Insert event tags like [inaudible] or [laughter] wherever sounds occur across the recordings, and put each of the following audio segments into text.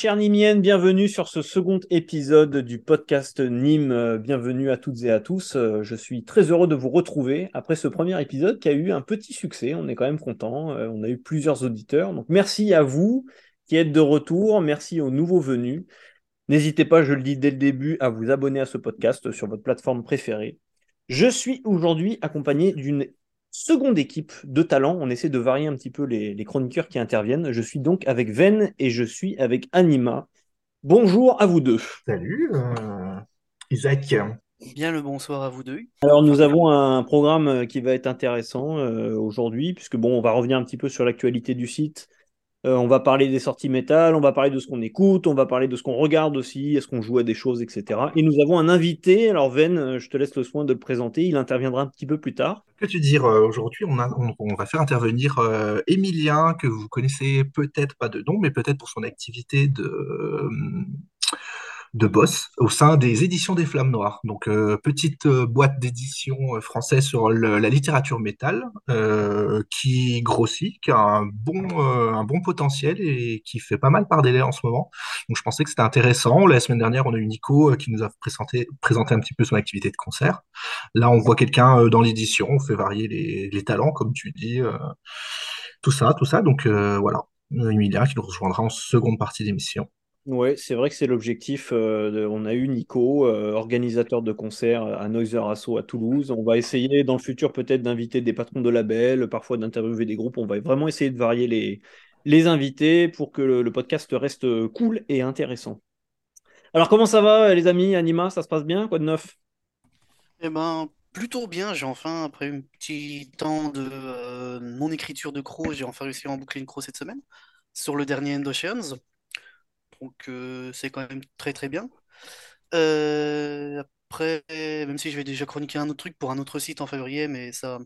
Chères Nimiennes, bienvenue sur ce second épisode du podcast Nîmes. Euh, bienvenue à toutes et à tous. Euh, je suis très heureux de vous retrouver après ce premier épisode qui a eu un petit succès. On est quand même content. Euh, on a eu plusieurs auditeurs. Donc merci à vous qui êtes de retour. Merci aux nouveaux venus. N'hésitez pas, je le dis dès le début, à vous abonner à ce podcast sur votre plateforme préférée. Je suis aujourd'hui accompagné d'une seconde équipe de talent. On essaie de varier un petit peu les, chroniqueurs qui interviennent. Je suis donc avec Ven et je suis avec Anima. Bonjour à vous deux. Salut, euh, Isaac. Bien le bonsoir à vous deux. Alors nous avons un programme qui va être intéressant euh, aujourd'hui, puisque bon, on va revenir un petit peu sur l'actualité du site, euh, on va parler des sorties métal, on va parler de ce qu'on écoute, on va parler de ce qu'on regarde aussi, est-ce qu'on joue à des choses, etc. Et nous avons un invité, alors Ven, euh, je te laisse le soin de le présenter, il interviendra un petit peu plus tard. Que tu dire, euh, aujourd'hui on, on, va faire intervenir Emilien, que vous connaissez peut-être pas de nom, mais peut-être pour son activité de de boss au sein des éditions des Flammes Noires. Donc, euh, petite euh, boîte d'édition euh, française sur la littérature métal qui grossit, qui a un bon, un bon potentiel et qui fait pas mal par délai en ce moment. Donc, je pensais que c'était intéressant. La semaine dernière, on a eu Nico qui nous a présenté, présenté un petit peu son activité de concert. Là, on voit quelqu'un dans l'édition, on fait varier les, les, talents, comme tu dis. tout ça, tout ça. Donc, voilà. Emilia qui nous rejoindra en seconde partie d'émission. Oui, c'est vrai que c'est l'objectif. Euh, on a eu Nico, euh, organisateur de concerts à Noiser Asso à Toulouse. On va essayer dans le futur peut-être d'inviter des patrons de labels, parfois d'interviewer des groupes. On va vraiment essayer de varier les, invités pour que le, podcast reste cool et intéressant. Alors comment ça va les amis, Anima, ça se passe bien? Quoi de neuf? Eh ben, plutôt bien. J'ai enfin, après un petit temps de euh, non-écriture de Crow, j'ai enfin réussi à en boucler une Crow cette semaine sur le dernier End Oceans donc euh, c'est quand même très très bien. Euh, après, même si je vais déjà chroniquer un autre truc pour un autre site en février, mais ça,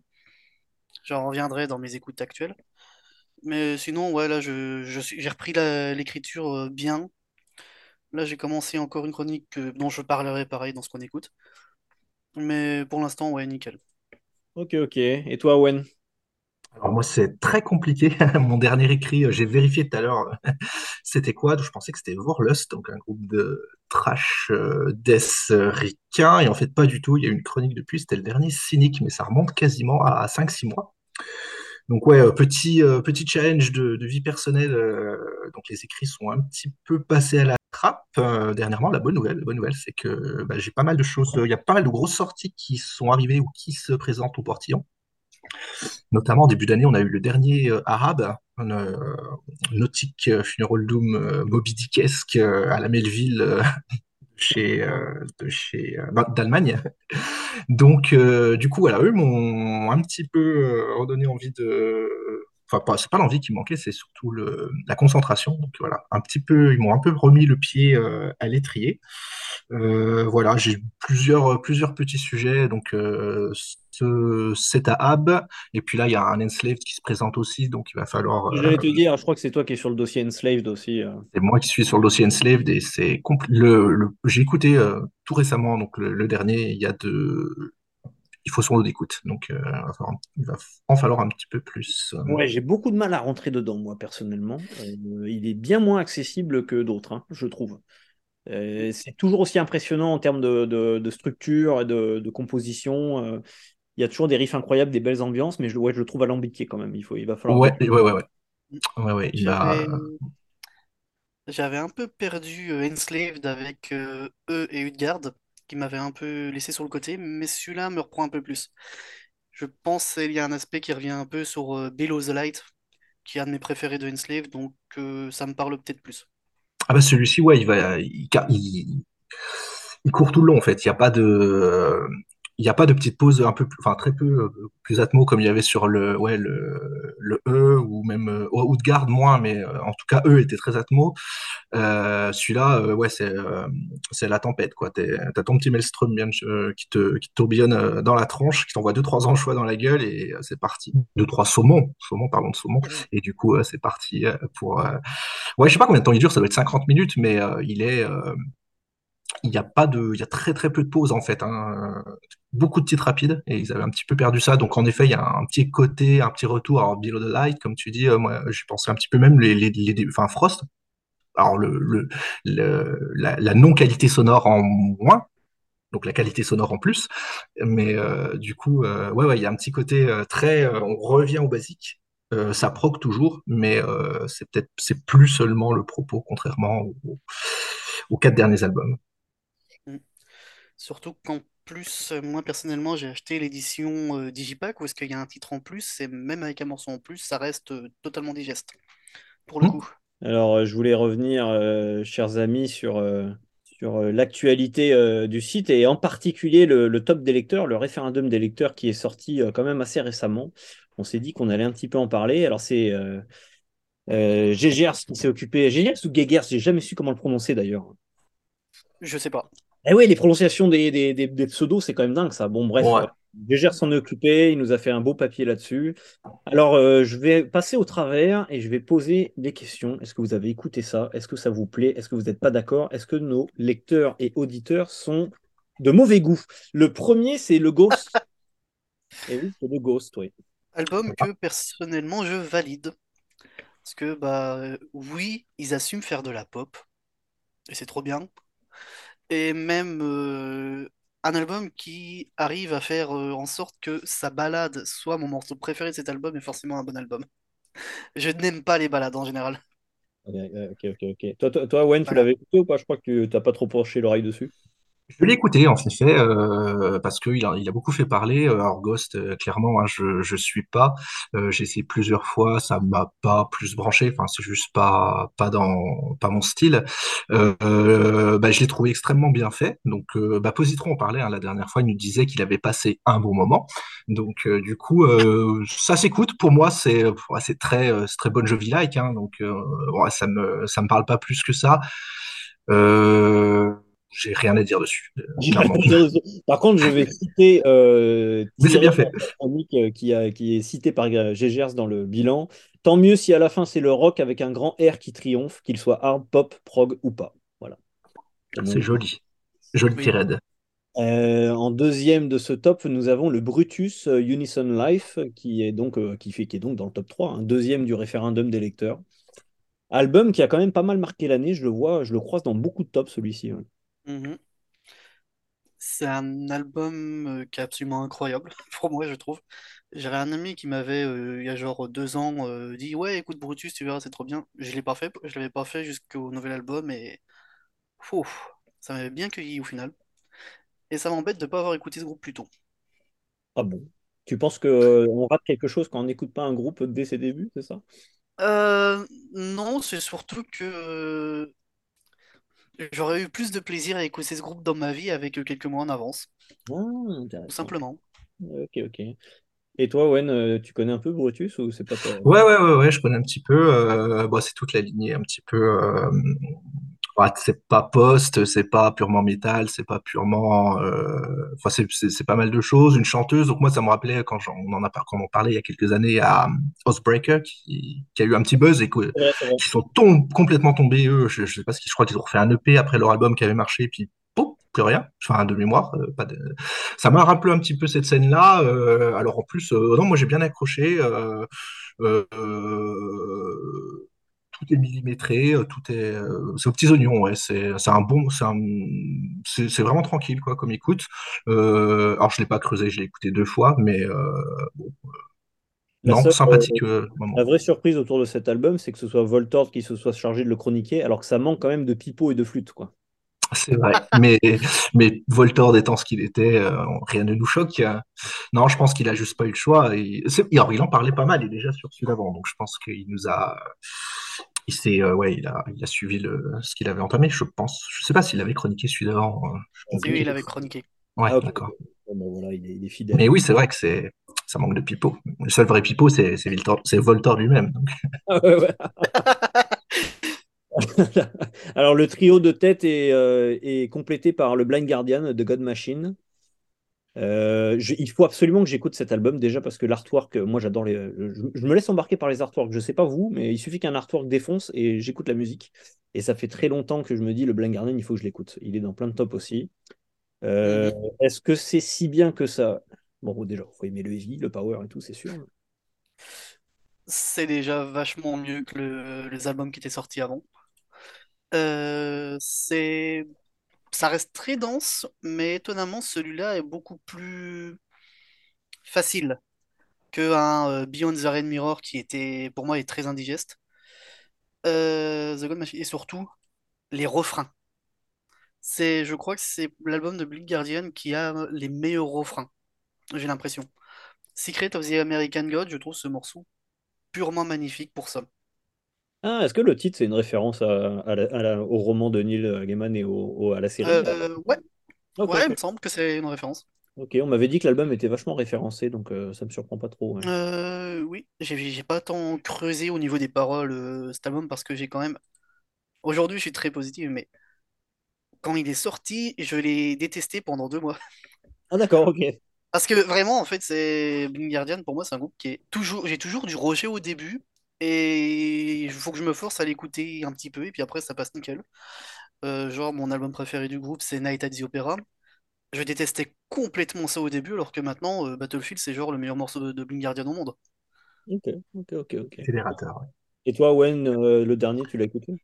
j'en reviendrai dans mes écoutes actuelles. Mais sinon, ouais, là, je, j'ai repris l'écriture euh, bien. Là, j'ai commencé encore une chronique dont je parlerai pareil dans ce qu'on écoute. Mais pour l'instant, ouais, nickel. Ok, ok. Et toi, Owen? Alors moi, c'est très compliqué. [laughs] Mon dernier écrit, euh, j'ai vérifié tout à l'heure, c'était quoi? Je pensais que c'était Vorlust, donc un groupe de trash euh, et en fait pas du tout. Il y a eu une chronique depuis, c'était le dernier Cynique, mais ça remonte quasiment à 5-6 mois. Donc ouais, euh, petit, petit challenge de, vie personnelle. donc les écrits sont un petit peu passés à la trappe dernièrement. La bonne nouvelle, la bonne nouvelle, c'est que bah, j'ai pas mal de choses. Il y a pas mal de grosses sorties qui sont arrivées ou qui se présentent au portillon. Notamment, en début d'année, on a eu le dernier euh, arabe, un euh, nautique euh, funeral doom Moby Dickesque à la Melville chez, de chez d'Allemagne. Donc, du coup, voilà, eux m'ont un petit peu redonné envie de. Enfin, c'est pas l'envie qui manquait, c'est surtout le, la concentration. Donc voilà, un petit peu, ils m'ont un peu remis le pied à l'étrier. voilà, j'ai plusieurs, plusieurs petits sujets. Donc, c'est à Ab. Et puis là, il y a un Enslaved qui se présente aussi, donc il va falloir. Je vais te dire, je crois que c'est toi qui es sur le dossier Enslaved aussi. Euh. C'est moi qui suis sur le dossier Enslaved et c'est le, J'ai écouté euh, tout récemment, donc le, dernier, il y a de. Il faut son lot d'écoute, donc euh, il, va en falloir un petit peu plus. Ouais, j'ai beaucoup de mal à rentrer dedans, moi, personnellement. il est bien moins accessible que d'autres, hein, je trouve. c'est toujours aussi impressionnant en termes de, structure et de, composition il y a toujours des riffs incroyables, des belles ambiances, mais je, ouais, je le trouve alambiqué quand même. Il, faut, il va falloir. Ouais, ouais, ouais. ouais. ouais, ouais J'avais un peu perdu euh, Enslaved avec euh, eux et Utgard, qui m'avaient un peu laissé sur le côté, mais celui-là me reprend un peu plus. Je pense qu'il y a un aspect qui revient un peu sur euh, Below the Light, qui est un de mes préférés de Enslaved, donc ça me parle peut-être plus. Ah bah celui-ci, ouais, il va, il, il, court tout le long en fait. Il n'y a pas de, il n'y a pas de petite pause un peu plus, enfin très peu euh, plus atmo comme il y avait sur le, ouais, le, le E ou même euh, Outgard moins, mais euh, en tout cas E était très atmo. Euh, Celui-là, ouais, c'est c'est la tempête quoi. T'as ton petit maelstrom bien qui te qui tourbillonne dans la tranche, qui t'envoie deux trois anchois dans la gueule et c'est parti. Deux trois saumons, saumons parlons de saumons. Et du coup, c'est parti pour. Ouais, je sais pas combien de temps il dure, ça doit être 50 minutes, mais il est il y a pas de, il y a très très peu de pauses en fait, hein. beaucoup de titres rapides et ils avaient un petit peu perdu ça. Donc en effet, il y a un petit côté, un petit retour. Alors Below the Light, comme tu dis, euh, moi j'ai pensé un petit peu même les, les, enfin Frost. alors le, le, la, non-qualité sonore en moins, donc la qualité sonore en plus. Mais euh, du coup, euh, ouais, ouais, il y a un petit côté très, on revient au basique. ça proque toujours, mais c'est peut-être c'est plus seulement le propos, contrairement aux, quatre derniers albums. Surtout qu'en plus, moi personnellement, j'ai acheté l'édition Digipack où est-ce qu'il y a un titre en plus, et même avec un morceau en plus, ça reste totalement digeste, pour le hmm. coup. Alors, je voulais revenir, chers amis, sur sur euh, l'actualité euh, du site et en particulier le, top des lecteurs, le référendum des lecteurs qui est sorti euh, quand même assez récemment. On s'est dit qu'on allait un petit peu en parler. Alors c'est euh, Gegers qui s'est occupé. Gegers ou Gegers J'ai jamais su comment le prononcer d'ailleurs. Je sais pas. Eh oui, les prononciations des, des, des, pseudos, c'est quand même dingue ça. Bon, bref, ouais. s'en est occupé, il nous a fait un beau papier là-dessus. Alors, euh, je vais passer au travers et je vais poser des questions. Est-ce que vous avez écouté ça? Est-ce que ça vous plaît? Est-ce que vous n'êtes pas d'accord? Est-ce que nos lecteurs et auditeurs sont de mauvais goût? Le premier, c'est le Ghost. [laughs] et oui, c'est le Ghost, oui. Album que personnellement je valide. Parce que, bah, oui, ils assument faire de la pop. Et c'est trop bien et même euh, un album qui arrive à faire euh, en sorte que sa balade soit mon morceau préféré de cet album est forcément un bon album. [laughs] Je n'aime pas les balades en général. Ok, ok, ok. Toi, toi, toi Wen, tu l'avais écouté ou pas? Je crois que tu n'as pas trop penché l'oreille dessus. Je l'ai écouté en effet euh, parce qu'il a, il a beaucoup fait parler. Euh, alors Ghost, euh, clairement, hein, je je suis pas. Euh, j'ai essayé plusieurs fois, ça m'a pas plus branché. Enfin, c'est juste pas pas dans pas mon style. Euh, bah, je l'ai trouvé extrêmement bien fait. Donc, bah, Positron en parlait hein, la dernière fois. Il nous disait qu'il avait passé un bon moment. Donc, du coup, ça s'écoute. Pour moi, c'est c'est très c'est très bonne like. Hein, donc, ouais, ça me ça me parle pas plus que ça. Euh, j'ai rien à dire dessus. Par contre, je vais citer. Euh, [laughs] Mais c'est bien fait. Euh, qui, a, qui est cité par Gégers dans le bilan. Tant mieux si à la fin c'est le rock avec un grand R qui triomphe, qu'il soit hard, pop, prog ou pas. Voilà. C'est joli. Joli oui. Euh, en deuxième de ce top, nous avons le Brutus euh, Unison Life, qui est donc, euh, qui fait, qui est donc dans le top 3, un deuxième du référendum des lecteurs. Album qui a quand même pas mal marqué l'année, je le vois, je le croise dans beaucoup de tops celui-ci. Mhm. C'est un album euh, qui est absolument incroyable [laughs] pour moi, je trouve. J'avais un ami qui m'avait, euh, il y a genre deux ans, euh, dit Ouais, écoute Brutus, tu verras, c'est trop bien. Je l'ai pas fait, je l'avais pas fait jusqu'au nouvel album et ça m'avait bien cueilli au final. Et ça m'embête de ne pas avoir écouté ce groupe plus tôt. Ah bon? Tu penses qu'on [laughs] rate quelque chose quand on n'écoute pas un groupe dès ses débuts, c'est ça? non, c'est surtout que J'aurais eu plus de plaisir à écouter ce groupe dans ma vie avec quelques mois en avance. Ah, tout simplement. Ok, ok. Et toi, Wen, euh, tu connais un peu Brutus ou c'est pas toi? Ouais, ouais, ouais, ouais, je connais un petit peu. Euh, bon, c'est toute la lignée un petit peu euh, c'est pas post, c'est pas purement métal, c'est pas purement, euh, enfin c'est c'est pas mal de choses. Une chanteuse, donc moi ça me rappelait quand on en a quand on parlait il y a quelques années à Housebreaker qui, qui a eu un petit buzz et qui sont complètement tombés eux. Je, je sais pas ce qu'ils, je crois qu'ils ont refait un EP après leur album qui avait marché, puis plus rien. Enfin de mémoire, euh, pas de... ça m'a rappelé un petit peu cette scène là. Euh, alors en plus, euh, non moi j'ai bien accroché. Tout est millimétré, euh, tout est, euh, c'est aux petits oignons, ouais. C'est, c'est un bon, c'est un, c'est, c'est vraiment tranquille, quoi, comme écoute. Euh, alors, je l'ai pas creusé, je l'ai écouté deux fois, mais euh, bon, non, sympathique. la vraie surprise autour de cet album, c'est que ce soit Voltord qui se soit chargé de le chroniquer, alors que ça manque quand même de pipeaux et de flûte, quoi. C'est vrai, mais, mais Voltord étant ce qu'il était, rien ne nous choque. Non, je pense qu'il a juste pas eu le choix. Et, alors, il en parlait pas mal, il est déjà sur celui d'avant, donc je pense qu'il nous a, il s'est, euh, ouais, il a, il a suivi le, ce qu'il avait entamé, je pense. Je sais pas s'il avait chroniqué celui d'avant. Euh, oui, il avait chroniqué. Ouais, ah, d'accord. Bon, voilà, il, est, il, est, fidèle. Mais oui, c'est vrai que c'est, ça manque de pipeau. Le seul vrai pipeau, c'est, c'est, c'est Voltor lui-même. Donc. Ah ouais, ouais. [laughs] [laughs] Alors, le trio de tête est, euh, est, complété par le Blind Guardian de God Machine, euh, il faut absolument que j'écoute cet album déjà parce que l'artwork, moi j'adore les. Je, me laisse embarquer par les artworks. Je sais pas vous, mais il suffit qu'un artwork défonce et j'écoute la musique. Et ça fait très longtemps que je me dis le Blind Guardian, il faut que je l'écoute. Il est dans plein de top aussi. Euh, mhm. Est-ce que c'est si bien que ça? Bon, déjà, il faut aimer le heavy, le power et tout, c'est sûr. C'est déjà vachement mieux que le, les albums qui étaient sortis avant. Euh, c'est, ça reste très dense, mais étonnamment, celui-là est beaucoup plus facile que un euh, Beyond the Red Mirror qui était, pour moi, est très indigeste. Euh, et surtout les refrains. C'est, je crois que c'est l'album de Blind Guardian qui a les meilleurs refrains, j'ai l'impression. Secret of the American God, je trouve ce morceau purement magnifique pour ça. Ah, est-ce que le titre, c'est une référence à, à la- à la- au roman de Neil Gaiman et au, au- à la série? Euh, ouais, il me semble que c'est une référence. Ok, on m'avait dit que l'album était vachement référencé, donc euh, ça me surprend pas trop. ouais. Euh, oui, j'ai pas tant creusé au niveau des paroles euh, cet album parce que j'ai quand même. Aujourd'hui, je suis très positif, mais quand il est sorti, je l'ai détesté pendant deux mois. [laughs] Ah d'accord, ok. Parce que vraiment, en fait, c'est Blind Guardian, pour moi, c'est un groupe qui est toujours. J'ai toujours du rejet au début. Et il faut que je me force à l'écouter un petit peu, et puis après, ça passe nickel. Euh, genre, mon album préféré du groupe, c'est Night at the Opera. Je détestais complètement ça au début, alors que maintenant, euh, Battlefield, c'est genre le meilleur morceau de, de Blind Guardian au monde. Ok, ok, ok, ok. Fédérateur. ouais. Et toi, Wen, euh, le dernier, tu l'as écouté?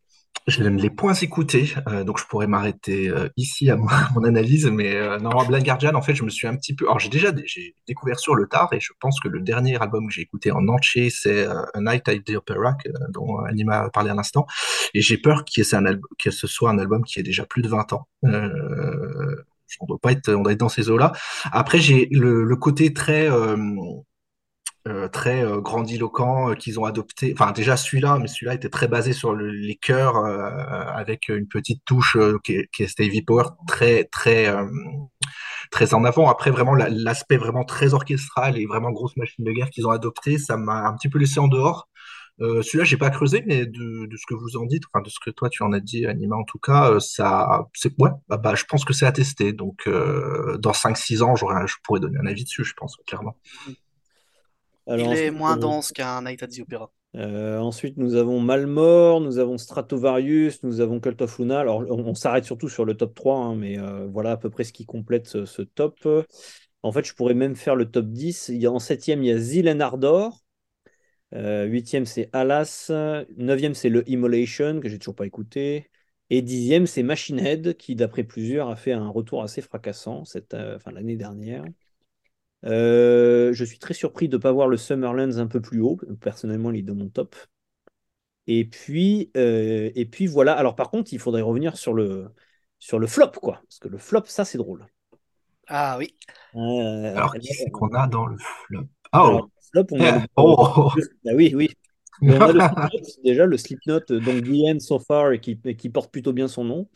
Je ne l'ai point écouté, euh, donc je pourrais m'arrêter euh, ici à mon, [laughs] mon analyse, mais euh, non, Blind Guardian, en fait, je me suis un petit peu... Alors, j'ai déjà j'ai découvert sur le tard, et je pense que le dernier album que j'ai écouté en entier, c'est euh, A Night at the Opera, que- dont Anima a parlé à l'instant, et j'ai peur que, c'est un album, que ce soit un album qui ait déjà plus de 20 ans. Euh, on doit pas être, on doit être dans ces eaux-là. Après, j'ai le, le côté très... euh, très euh, grandiloquent euh, qu'ils ont adopté. Enfin, déjà celui-là, mais celui-là était très basé sur le- les chœurs avec une petite touche qui, est, qui Stevie Power très très très en avant. Après, vraiment la- l'aspect vraiment très orchestral et vraiment grosse machine de guerre qu'ils ont adopté, ça m'a un petit peu laissé en dehors. Celui-là, j'ai pas creusé, mais de, ce que vous en dites, enfin de ce que toi tu en as dit, Anima, en tout cas, ça, ouais, bah, bah, je pense que c'est à tester. Donc, dans cinq six ans, j'aurais, je pourrais donner un avis dessus, je pense clairement. Alors Il est moins euh, dense qu'un Night at the Opera. euh, ensuite, nous avons Malmort, nous avons Stratovarius, nous avons Cult of Luna. Alors, on, on s'arrête surtout sur le top 3, hein, mais euh, voilà à peu près ce qui complète ce, ce top. En fait, je pourrais même faire le top 10. Il y a, en septième, il y a Zilen Ardor. Euh, huitième, c'est Alas. Neuvième, c'est le Immolation, que j'ai toujours pas écouté. Et dixième, c'est Machine Head, qui, d'après plusieurs, a fait un retour assez fracassant cette, enfin, l'année dernière. Euh, je suis très surpris de ne pas voir le Summerlands un peu plus haut. Personnellement, il est dans mon top. Et puis, euh, et puis voilà. Alors, par contre, il faudrait revenir sur le, sur le flop, quoi. Parce que le flop, ça, c'est drôle. Ah oui. Euh, Alors, qui c'est qu'on a dans le flop? Oh! alors, le flop, on a le, [laughs] Oh! Ah oui, oui. [laughs] On a le Slipknot, déjà le Slipknot, euh, donc End So Far, et qui, qui porte plutôt bien son nom.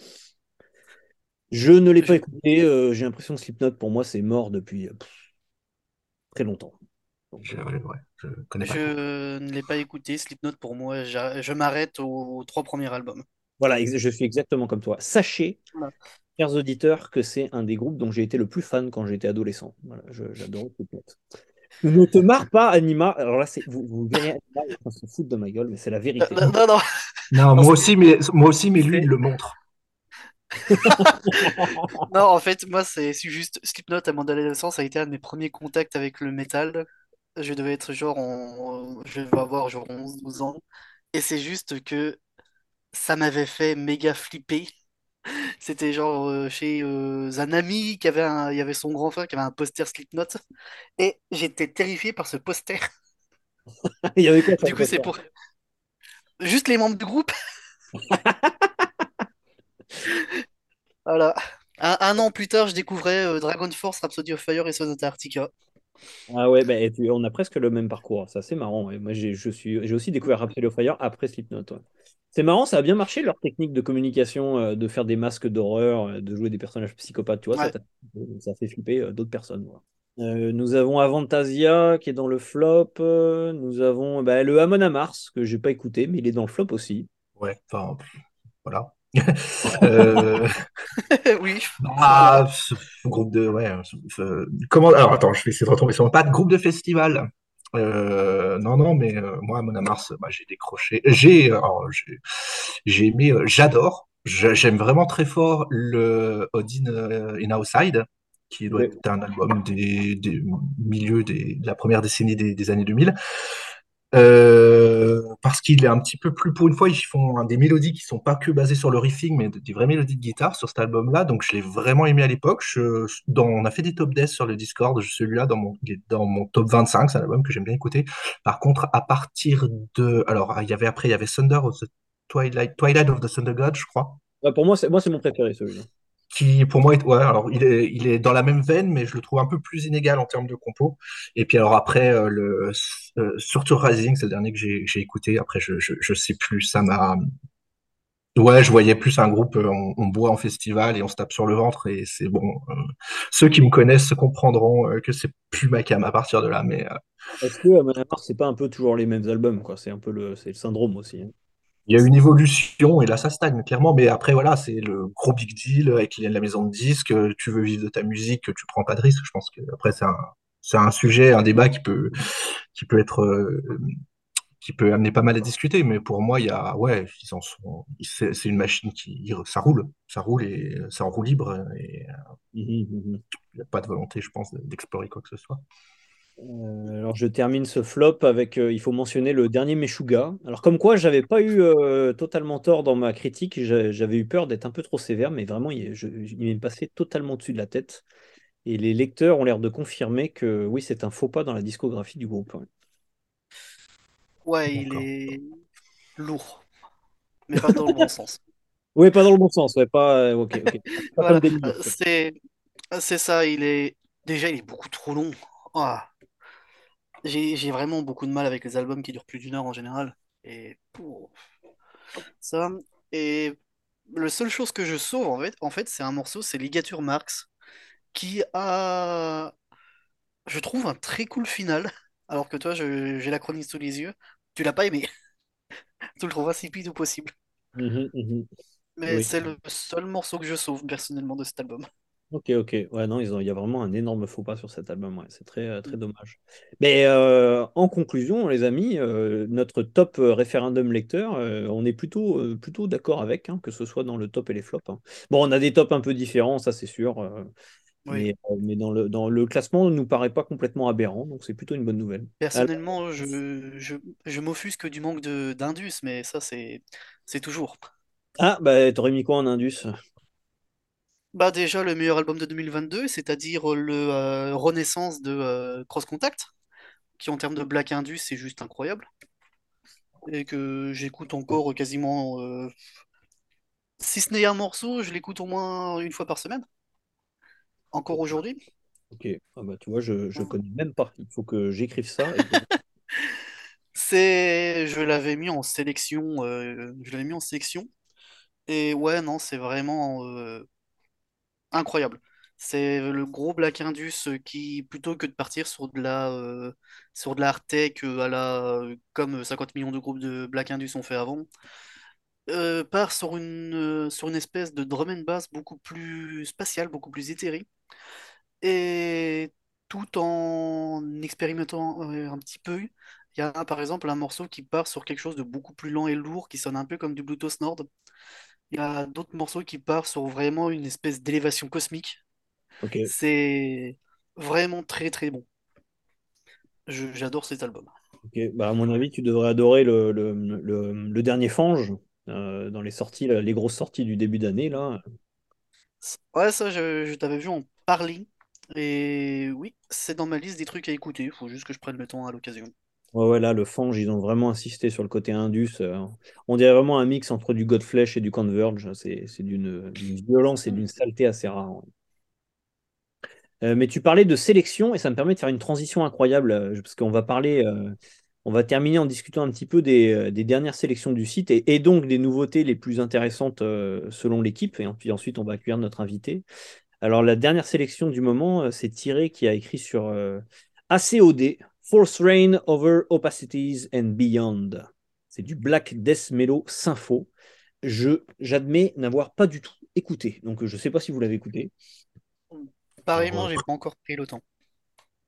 Je ne l'ai pas écouté. euh, j'ai l'impression que Slipknot, pour moi, c'est mort depuis euh, pff, très longtemps. Donc, Je, euh, ouais, ouais, je connais pas. Je ne l'ai pas écouté. Slipknot, pour moi, je m'arrête aux trois premiers albums. voilà, je suis exactement comme toi. Sachez, Voilà. chers auditeurs, que c'est un des groupes dont j'ai été le plus fan quand j'étais adolescent. Voilà, je- j'adore Slipknot. Ne te marre pas, Anima? Alors là, vous, vous verrez Anima, il est en train de se foutre de ma gueule, mais c'est la vérité. Non, non, non. Non, Non, moi aussi, mais, moi aussi, mais lui, il le montre. [laughs] Non, en fait, moi, c'est juste Slipknot à mon adolescence, ça a été un de mes premiers contacts avec le métal. Je devais être genre en... Je vais avoir genre 11-12 ans. Et c'est juste que ça m'avait fait méga flipper. [laughs] C'était genre euh, chez euh, un ami qui avait un... Il y avait son grand frère qui avait un poster Slipknot. Et j'étais terrifié par ce poster. [laughs] Il y avait quoi sur Du coup, c'est poster? pour... Juste les membres du groupe. Voilà. Un, un an plus tard, je découvrais euh, Dragon Force, Rhapsody of Fire et Sonata Arctica. Ah ouais, bah, tu- on a presque le même parcours. Ça, c'est marrant. Moi, j'ai, je suis, j'ai aussi découvert Rhapsody of Fire après Slipknot. ouais. C'est marrant, ça a bien marché leur technique de communication, euh, de faire des masques d'horreur, euh, de jouer des personnages psychopathes. Tu vois, ça, Ouais. t'a- ça fait flipper euh, d'autres personnes. Euh, nous avons Avantasia qui est dans le flop. Euh, nous avons bah, le Amon Amarth que j'ai pas écouté, mais il est dans le flop aussi. Ouais, enfin, voilà. Euh, [laughs] Oui. ah, ce groupe de, ouais, ce- ce- comment, alors attends, je vais essayer de retomber sur pas de groupe de festival. Euh, non, non, mais euh, moi, à Mon Mars, bah, j'ai décroché. J'ai, j'ai, j'ai aimé, euh, j'adore. J'a- J'aime vraiment très fort le Odin in Outside, qui doit être un album des, des milieux des, de la première décennie des, des années 2000. Euh, par parce qu'il est un petit peu plus, pour une fois, ils font des mélodies qui sont pas que basées sur le riffing, mais des vraies mélodies de guitare sur cet album-là. Donc, je l'ai vraiment aimé à l'époque. on a fait des top deaths sur le Discord. Celui-là, dans mon, dans mon top 25, c'est un album que j'aime bien écouter. Par contre, à partir de, alors, il y avait après, il y avait Thunder of the Twilight, Twilight of the Thunder God, je crois. pour moi, c'est, moi, c'est mon préféré, celui-là qui pour moi est, ouais, alors il est, il est dans la même veine, mais je le trouve un peu plus inégal en termes de compo. Et puis alors après, euh, le euh, Surtout Rising, c'est le dernier que j'ai écouté. Après, je, je, sais plus, ça m'a. Ouais, je voyais plus un groupe, euh, on, boit en festival et on se tape sur le ventre et c'est bon. ceux qui me connaissent comprendront que c'est plus ma cam à partir de là. Mais est-ce que à c'est pas un peu toujours les mêmes albums, quoi C'est un peu le, le syndrome aussi. Hein il y a une évolution et là ça stagne clairement. Mais après voilà c'est le gros big deal avec la maison de disques. Tu veux vivre de ta musique tu prends pas de risque je pense que après c'est un c'est un sujet un débat qui peut qui peut être euh, qui peut amener pas mal à discuter. Mais pour moi il y a ouais ils en sont c'est une machine qui ça roule. Ça roule et c'est en roue libre et mmh mmh il n'y a pas de volonté je pense d'explorer quoi que ce soit euh, alors je termine ce flop avec, euh, il faut mentionner le dernier Meshuga. Alors comme quoi, j'avais pas eu euh, totalement tort dans ma critique, j'avais eu peur d'être un peu trop sévère, mais vraiment, il, je, m'est passé totalement dessus de la tête. Et les lecteurs ont l'air de confirmer que oui, c'est un faux pas dans la discographie du groupe. Ouais, il est lourd, mais pas dans le bon sens. [laughs] Oui, pas dans le bon sens, ouais, pas. ok, c'est, c'est ça, il est déjà, il est beaucoup trop long. Ah. J'ai vraiment beaucoup de mal avec les albums qui durent plus d'une heure en général. Et pour ça. Et la seule chose que je sauve en fait, en fait c'est un morceau, c'est Ligature Marx, qui a, je trouve, un très cool final. Alors que toi, j'ai la chronique sous les yeux. Tu l'as pas aimé. [laughs] tu le trouves insipide ou possible. Mhm, mhm. Mais c'est le seul morceau que je sauve personnellement de cet album. Ok, ok. Ouais, non, ils ont, il y a vraiment un énorme faux pas sur cet album. Ouais. C'est très, euh, très dommage. Mais euh, en conclusion, les amis, euh, notre top référendum lecteur, on est plutôt, plutôt d'accord avec, hein, que ce soit dans le top et les flops. Hein. Bon, on a des tops un peu différents, ça c'est sûr. Mais, mais, dans, le, dans le classement, ne nous paraît pas complètement aberrant, donc c'est plutôt une bonne nouvelle. Personnellement, je, je, je m'offusque du manque d'Indus, mais ça, c'est toujours. Ah, bah, t'aurais mis quoi en Indus? Bah déjà le meilleur album de 2022, c'est-à-dire le euh, Renaissance de euh, Cross Contact, qui en termes de Black Indus c'est juste incroyable. Et que j'écoute encore quasiment, euh, si ce n'est un morceau, je l'écoute au moins une fois par semaine. Encore aujourd'hui. Ok, ah bah, tu vois, je ne connais même pas. Il faut que j'écrive ça. [laughs] c'est, je l'avais mis en sélection, je l'avais mis en sélection. Et ouais, non, c'est vraiment incroyable. C'est le gros Black Indus euh, qui, plutôt que de partir sur de la, euh, euh, comme 50 millions de groupes de Black Indus ont fait avant, part sur une, sur une espèce de drum and bass beaucoup plus spatial, beaucoup plus éthéré, et tout en expérimentant un petit peu. Il y a par exemple un morceau qui part sur quelque chose de beaucoup plus lent et lourd, qui sonne un peu comme du Bluetooth Nord. Il y a d'autres morceaux qui partent sur vraiment une espèce d'élévation cosmique. C'est vraiment très très bon. J'adore cet album. Bah, à mon avis, tu devrais adorer le, le, dernier Fange euh, dans les sorties, les grosses sorties du début d'année. là. Ouais, ça, je, je t'avais vu en parler. Et oui, c'est dans ma liste des trucs à écouter. Il faut juste que je prenne le temps à l'occasion. Ouais, là, le Fange, ils ont vraiment insisté sur le côté Indus. Euh, on dirait vraiment un mix entre du Godflesh et du Converge. C'est d'une violence et d'une saleté assez rare. Euh, mais tu parlais de sélection et ça me permet de faire une transition incroyable euh, parce qu'on va parler, on va terminer en discutant un petit peu des, dernières sélections du site et, donc des nouveautés les plus intéressantes selon l'équipe. Et puis ensuite, on va accueillir notre invité. Alors, la dernière sélection du moment, c'est Thierry qui a écrit sur ACOD, Force Rain Over Opacities and Beyond. C'est du Black Death Mellow Sympho. Je, j'admets n'avoir pas du tout écouté. Donc je ne sais pas si vous l'avez écouté. Pareillement, j'ai pas encore pris le temps.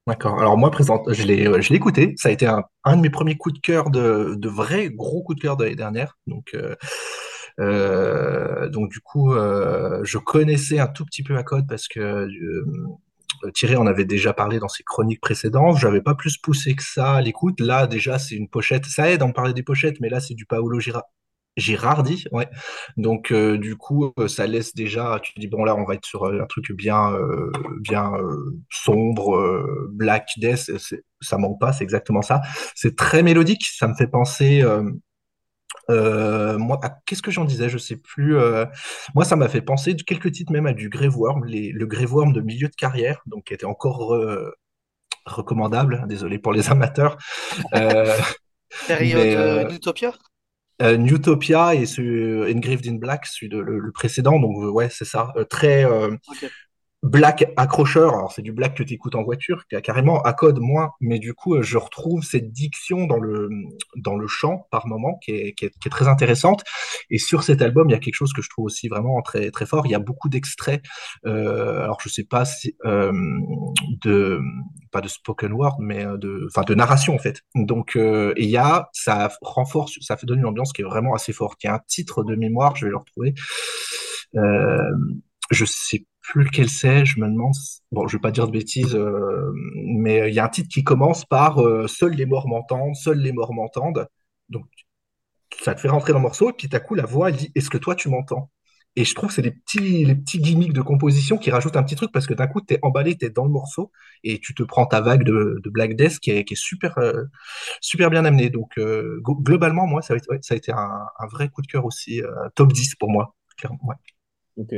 D'accord. Alors moi, présente, je l'ai, je l'ai écouté. Ça a été un, de mes premiers coups de cœur, de, de vrais gros coups de cœur de l'année dernière. Donc, euh, euh, donc du coup, euh, je connaissais un tout petit peu à code parce que Thierry en avait déjà parlé dans ses chroniques précédentes. J'avais pas plus poussé que ça à l'écoute. Là, déjà, c'est une pochette. Ça aide à en parler des pochettes, mais là, c'est du Paolo Gira Girardi, ouais. Donc euh, du coup, euh, ça laisse déjà. Tu dis bon là, on va être sur euh, un truc bien, euh, bien sombre, Black Death. Ça manque pas, c'est exactement ça. C'est très mélodique. Ça me fait penser. Moi, qu'est-ce que j'en disais? Je sais plus. moi, ça m'a fait penser quelques titres même à du Grave Worm, les, le Grave Worm de milieu de carrière, donc qui était encore recommandable. Hein, désolé pour les amateurs. [laughs] Période d'Utopia euh, Newtopia? et ce Engraved in Black, celui de, le, précédent. Donc, ouais, c'est ça. Euh, très, euh, black accrocheur. Alors, c'est du black que tu écoutes en voiture, carrément à code moins, mais du coup, je retrouve cette diction dans le, dans le chant par moment qui est, qui, est, qui est, très intéressante. Et sur cet album, il y a quelque chose que je trouve aussi vraiment très, très fort. Il y a beaucoup d'extraits. Euh, alors, je sais pas si, euh, de, pas de spoken word, mais euh, de, enfin, de narration, en fait. Donc, euh, et il y a, ça renforce, ça fait donner une ambiance qui est vraiment assez forte. Il y a un titre de mémoire, je vais le retrouver. Euh, je sais plus lequel c'est, je me demande, bon, je vais pas dire de bêtises, euh, mais il y a un titre qui commence par euh, Seuls les morts m'entendent, seuls les morts m'entendent. Donc, ça te fait rentrer dans le morceau, et puis à coup, la voix, elle dit Est-ce que toi, tu m'entends? Et je trouve que c'est les petits, les petits gimmicks de composition qui rajoutent un petit truc, parce que d'un coup, tu es emballé, tu es dans le morceau, et tu te prends ta vague de, Black Death qui est, super, euh, super bien amenée. Donc, euh, globalement, moi, ça a été, ça a été un, vrai coup de cœur aussi, top 10 pour moi. Clairement. Ok.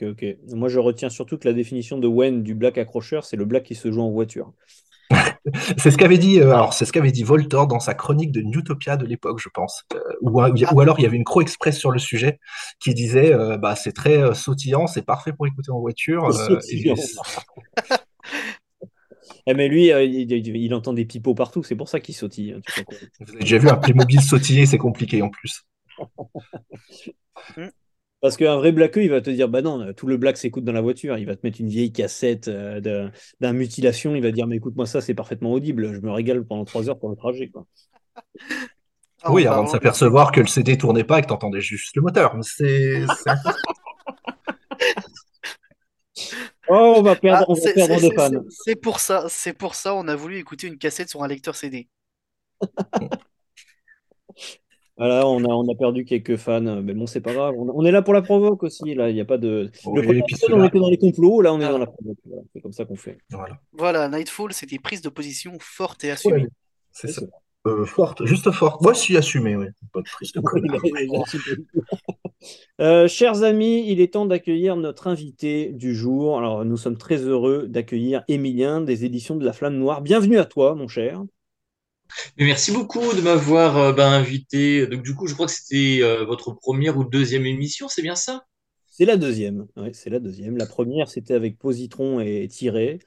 Ok, ok. Moi, je retiens surtout que la définition de Wen du black accrocheur, c'est le black qui se joue en voiture. [laughs] c'est ce qu'avait dit, euh, alors c'est ce qu'avait dit Voltor dans sa chronique de Newtopia de l'époque, je pense. Euh, ou, ou, alors il y avait une Croix Express sur le sujet qui disait, euh, bah c'est très euh, sautillant, c'est parfait pour écouter en voiture. Et... [laughs] Eh mais lui, il, il, entend des pipeaux partout, c'est pour ça qu'il sautille. Hein, Vous avez déjà vu un Playmobil sautiller, c'est compliqué en plus. [laughs] Parce qu'un vrai blackeux, il va te dire, bah non, tout le black s'écoute dans la voiture. Il va te mettre une vieille cassette euh, d'un mutilation. Il va dire, mais écoute-moi ça, c'est parfaitement audible. Je me régale pendant trois heures pour le trajet. Quoi. Ah, oui, avant de s'apercevoir que le CD tournait pas et que tu entendais juste le moteur. C'est. [laughs] oh, on va perdre, ah, on va perdre des fans. C'est pour ça, c'est pour ça, on a voulu écouter une cassette sur un lecteur CD. [laughs] Voilà, on a, on a perdu quelques fans, mais bon, c'est pas grave. On, on, est là pour la provoque aussi. Là, il n'y a pas de. Oui, le premier on était dans les complots, là, on est dans la provoque. Voilà. C'est comme ça qu'on fait. Voilà. voilà, Nightfall, c'est des prises de position fortes et assumées. Ouais, c'est ça. Euh, forte, juste forte. Moi, je suis assumé, oui. Pas de prise de euh, chers amis, il est temps d'accueillir notre invité du jour. Alors, nous sommes très heureux d'accueillir Emilien des éditions de La Flamme Noire. Bienvenue à toi, mon cher. Mais merci beaucoup de m'avoir euh, ben, invité. Donc, du coup, je crois que c'était euh, votre première ou deuxième émission, c'est bien ça? C'est la deuxième. Ouais, c'est la deuxième. La première, c'était avec Positron et Tiré.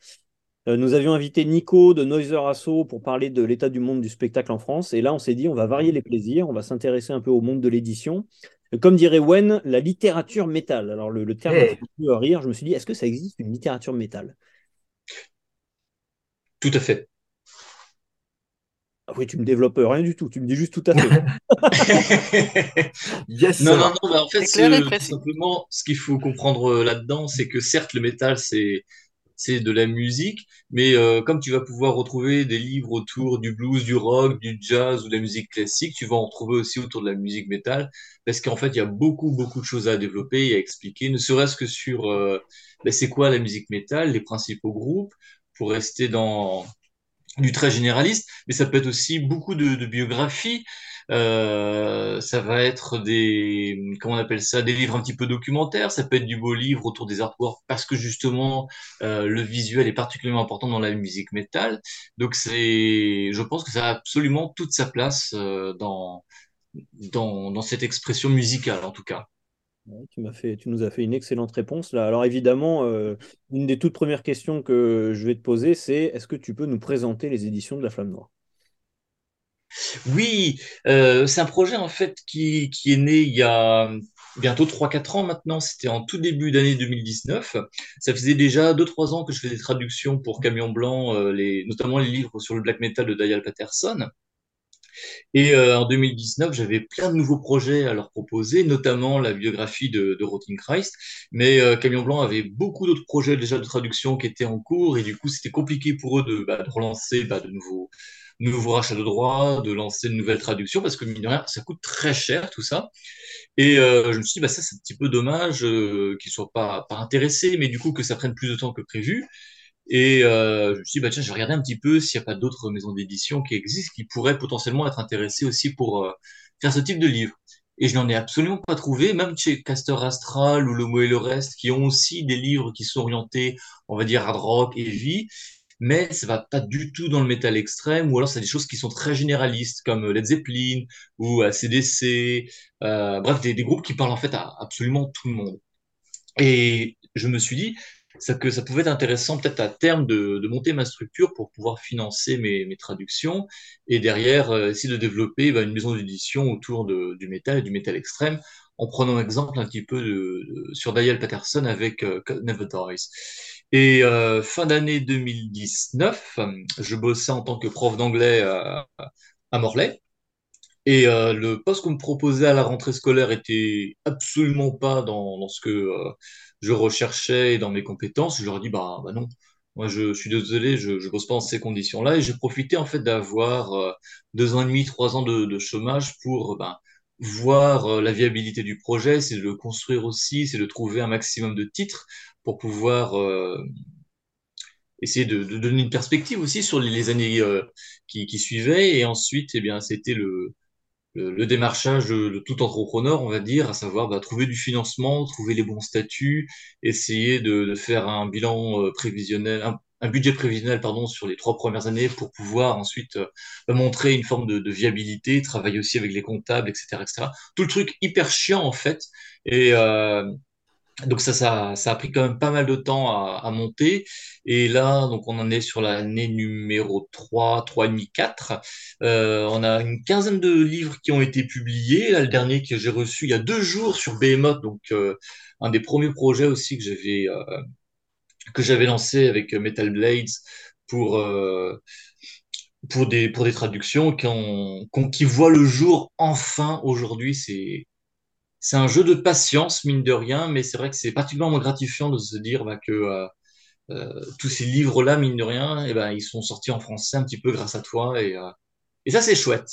Euh, nous avions invité Nico de Noiser Asso pour parler de l'état du monde du spectacle en France. Et là, on s'est dit, on va varier les plaisirs, on va s'intéresser un peu au monde de l'édition. Comme dirait Wen, la littérature métal. Alors, le, le terme hey. un peu rire. Je me suis dit, est-ce que ça existe une littérature métal? Tout à fait. Ah oui, tu me développes rien du tout, tu me dis juste tout à fait. [laughs] yes, non, non, non, bah en fait, ce, simplement, ce qu'il faut comprendre euh, là-dedans, c'est que certes, le métal, c'est c'est de la musique, mais euh, comme tu vas pouvoir retrouver des livres autour du blues, du rock, du jazz ou de la musique classique, tu vas en retrouver aussi autour de la musique métal, parce qu'en fait, il y a beaucoup, beaucoup de choses à développer et à expliquer, ne serait-ce que sur euh, ben, c'est quoi la musique métal, les principaux groupes, pour rester dans du très généraliste, mais ça peut être aussi beaucoup de, biographies. Euh, ça va être des, comment on appelle ça, des livres un petit peu documentaires. Ça peut être du beau livre autour des artworks parce que justement euh, le visuel est particulièrement important dans la musique métal. Donc c'est, je pense que ça a absolument toute sa place euh, dans dans cette expression musicale en tout cas. Tu, nous as fait une excellente réponse. Alors évidemment, euh, une des toutes premières questions que je vais te poser, c'est est-ce que tu peux nous présenter les éditions de La Flamme Noire? Oui, euh, c'est un projet en fait qui, est né il y a bientôt 3-4 ans maintenant. C'était en tout début d'année 2019. Ça faisait déjà 2-3 ans que je faisais des traductions pour Camion Blanc, euh, notamment les livres sur le black metal de Dial Patterson. Et en 2019, j'avais plein de nouveaux projets à leur proposer, notamment la biographie de, de Christ. Mais Camion Blanc avait beaucoup d'autres projets déjà de traduction qui étaient en cours, et du coup, c'était compliqué pour eux de, bah, de relancer bah, de nouveaux nouveau de droits, de lancer une nouvelle traduction, parce que mine de rien, ça coûte très cher tout ça. Et euh, je me suis dit, bah, ça c'est un petit peu dommage euh, qu'ils soient pas, pas intéressés, mais du coup que ça prenne plus de temps que prévu. Et euh, je me suis dit, bah, tiens, je vais un petit peu s'il n'y a pas d'autres maisons d'édition qui existent, qui pourraient potentiellement être intéressées aussi pour euh, faire ce type de livre. Et je n'en ai absolument pas trouvé, même chez Castor Astral ou Le Mot et le Reste, qui ont aussi des livres qui sont orientés, on va dire, hard rock et vie mais ça va pas du tout dans le métal extrême, ou alors c'est des choses qui sont très généralistes, comme Led Zeppelin ou CDC, euh, bref, des, groupes qui parlent en fait à absolument tout le monde. Et je me suis dit ça, que ça pouvait être intéressant peut-être à terme de, monter ma structure pour pouvoir financer mes, traductions, et derrière euh, essayer de développer bah, une maison d'édition autour du métal et du métal extrême, en prenant exemple un petit peu sur Dial Patterson avec euh, Never Dies. Et euh, fin d'année 2019, je bossais en tant que prof d'anglais à, Morlaix. Et euh, le poste qu'on me proposait à la rentrée scolaire était absolument pas dans, ce que je recherchais dans mes compétences. Je leur ai dit, bah, bah non, moi je, suis désolé, je ne bosse pas dans ces conditions-là. Et j'ai profité en fait d'avoir deux ans et demi, trois ans de, chômage pour bah, voir la viabilité du projet, c'est de le construire aussi, c'est de trouver un maximum de titres pour pouvoir euh, essayer de, donner une perspective aussi sur les, années euh, qui, suivaient. Et ensuite, eh bien, c'était le, le, démarchage de, tout entrepreneur, on va dire, à savoir bah, trouver du financement, trouver les bons statuts, essayer de, faire un bilan euh, prévisionnel, un, budget prévisionnel pardon sur les trois premières années pour pouvoir ensuite bah, montrer une forme de, viabilité, travailler aussi avec les comptables, etc., etc. Tout le truc hyper chiant en fait. Et donc ça, ça, ça a pris quand même pas mal de temps à, à monter. Et là, donc on en est sur l'année numéro 3, 3,5, 4. Euh, on a une quinzaine de livres qui ont été publiés. Là, le dernier que j'ai reçu il y a deux jours sur Behemoth, donc euh, un des premiers projets aussi que j'avais euh, que j'avais lancé avec Metal Blades pour euh, pour des pour des traductions qui, ont, qui voient le jour enfin aujourd'hui. C'est c'est un jeu de patience, mine de rien, mais c'est vrai que c'est particulièrement gratifiant de se dire bah, que euh, euh, tous ces livres-là, mine de rien, et eh ben, ils sont sortis en français un petit peu grâce à toi, et, euh, et ça, c'est chouette.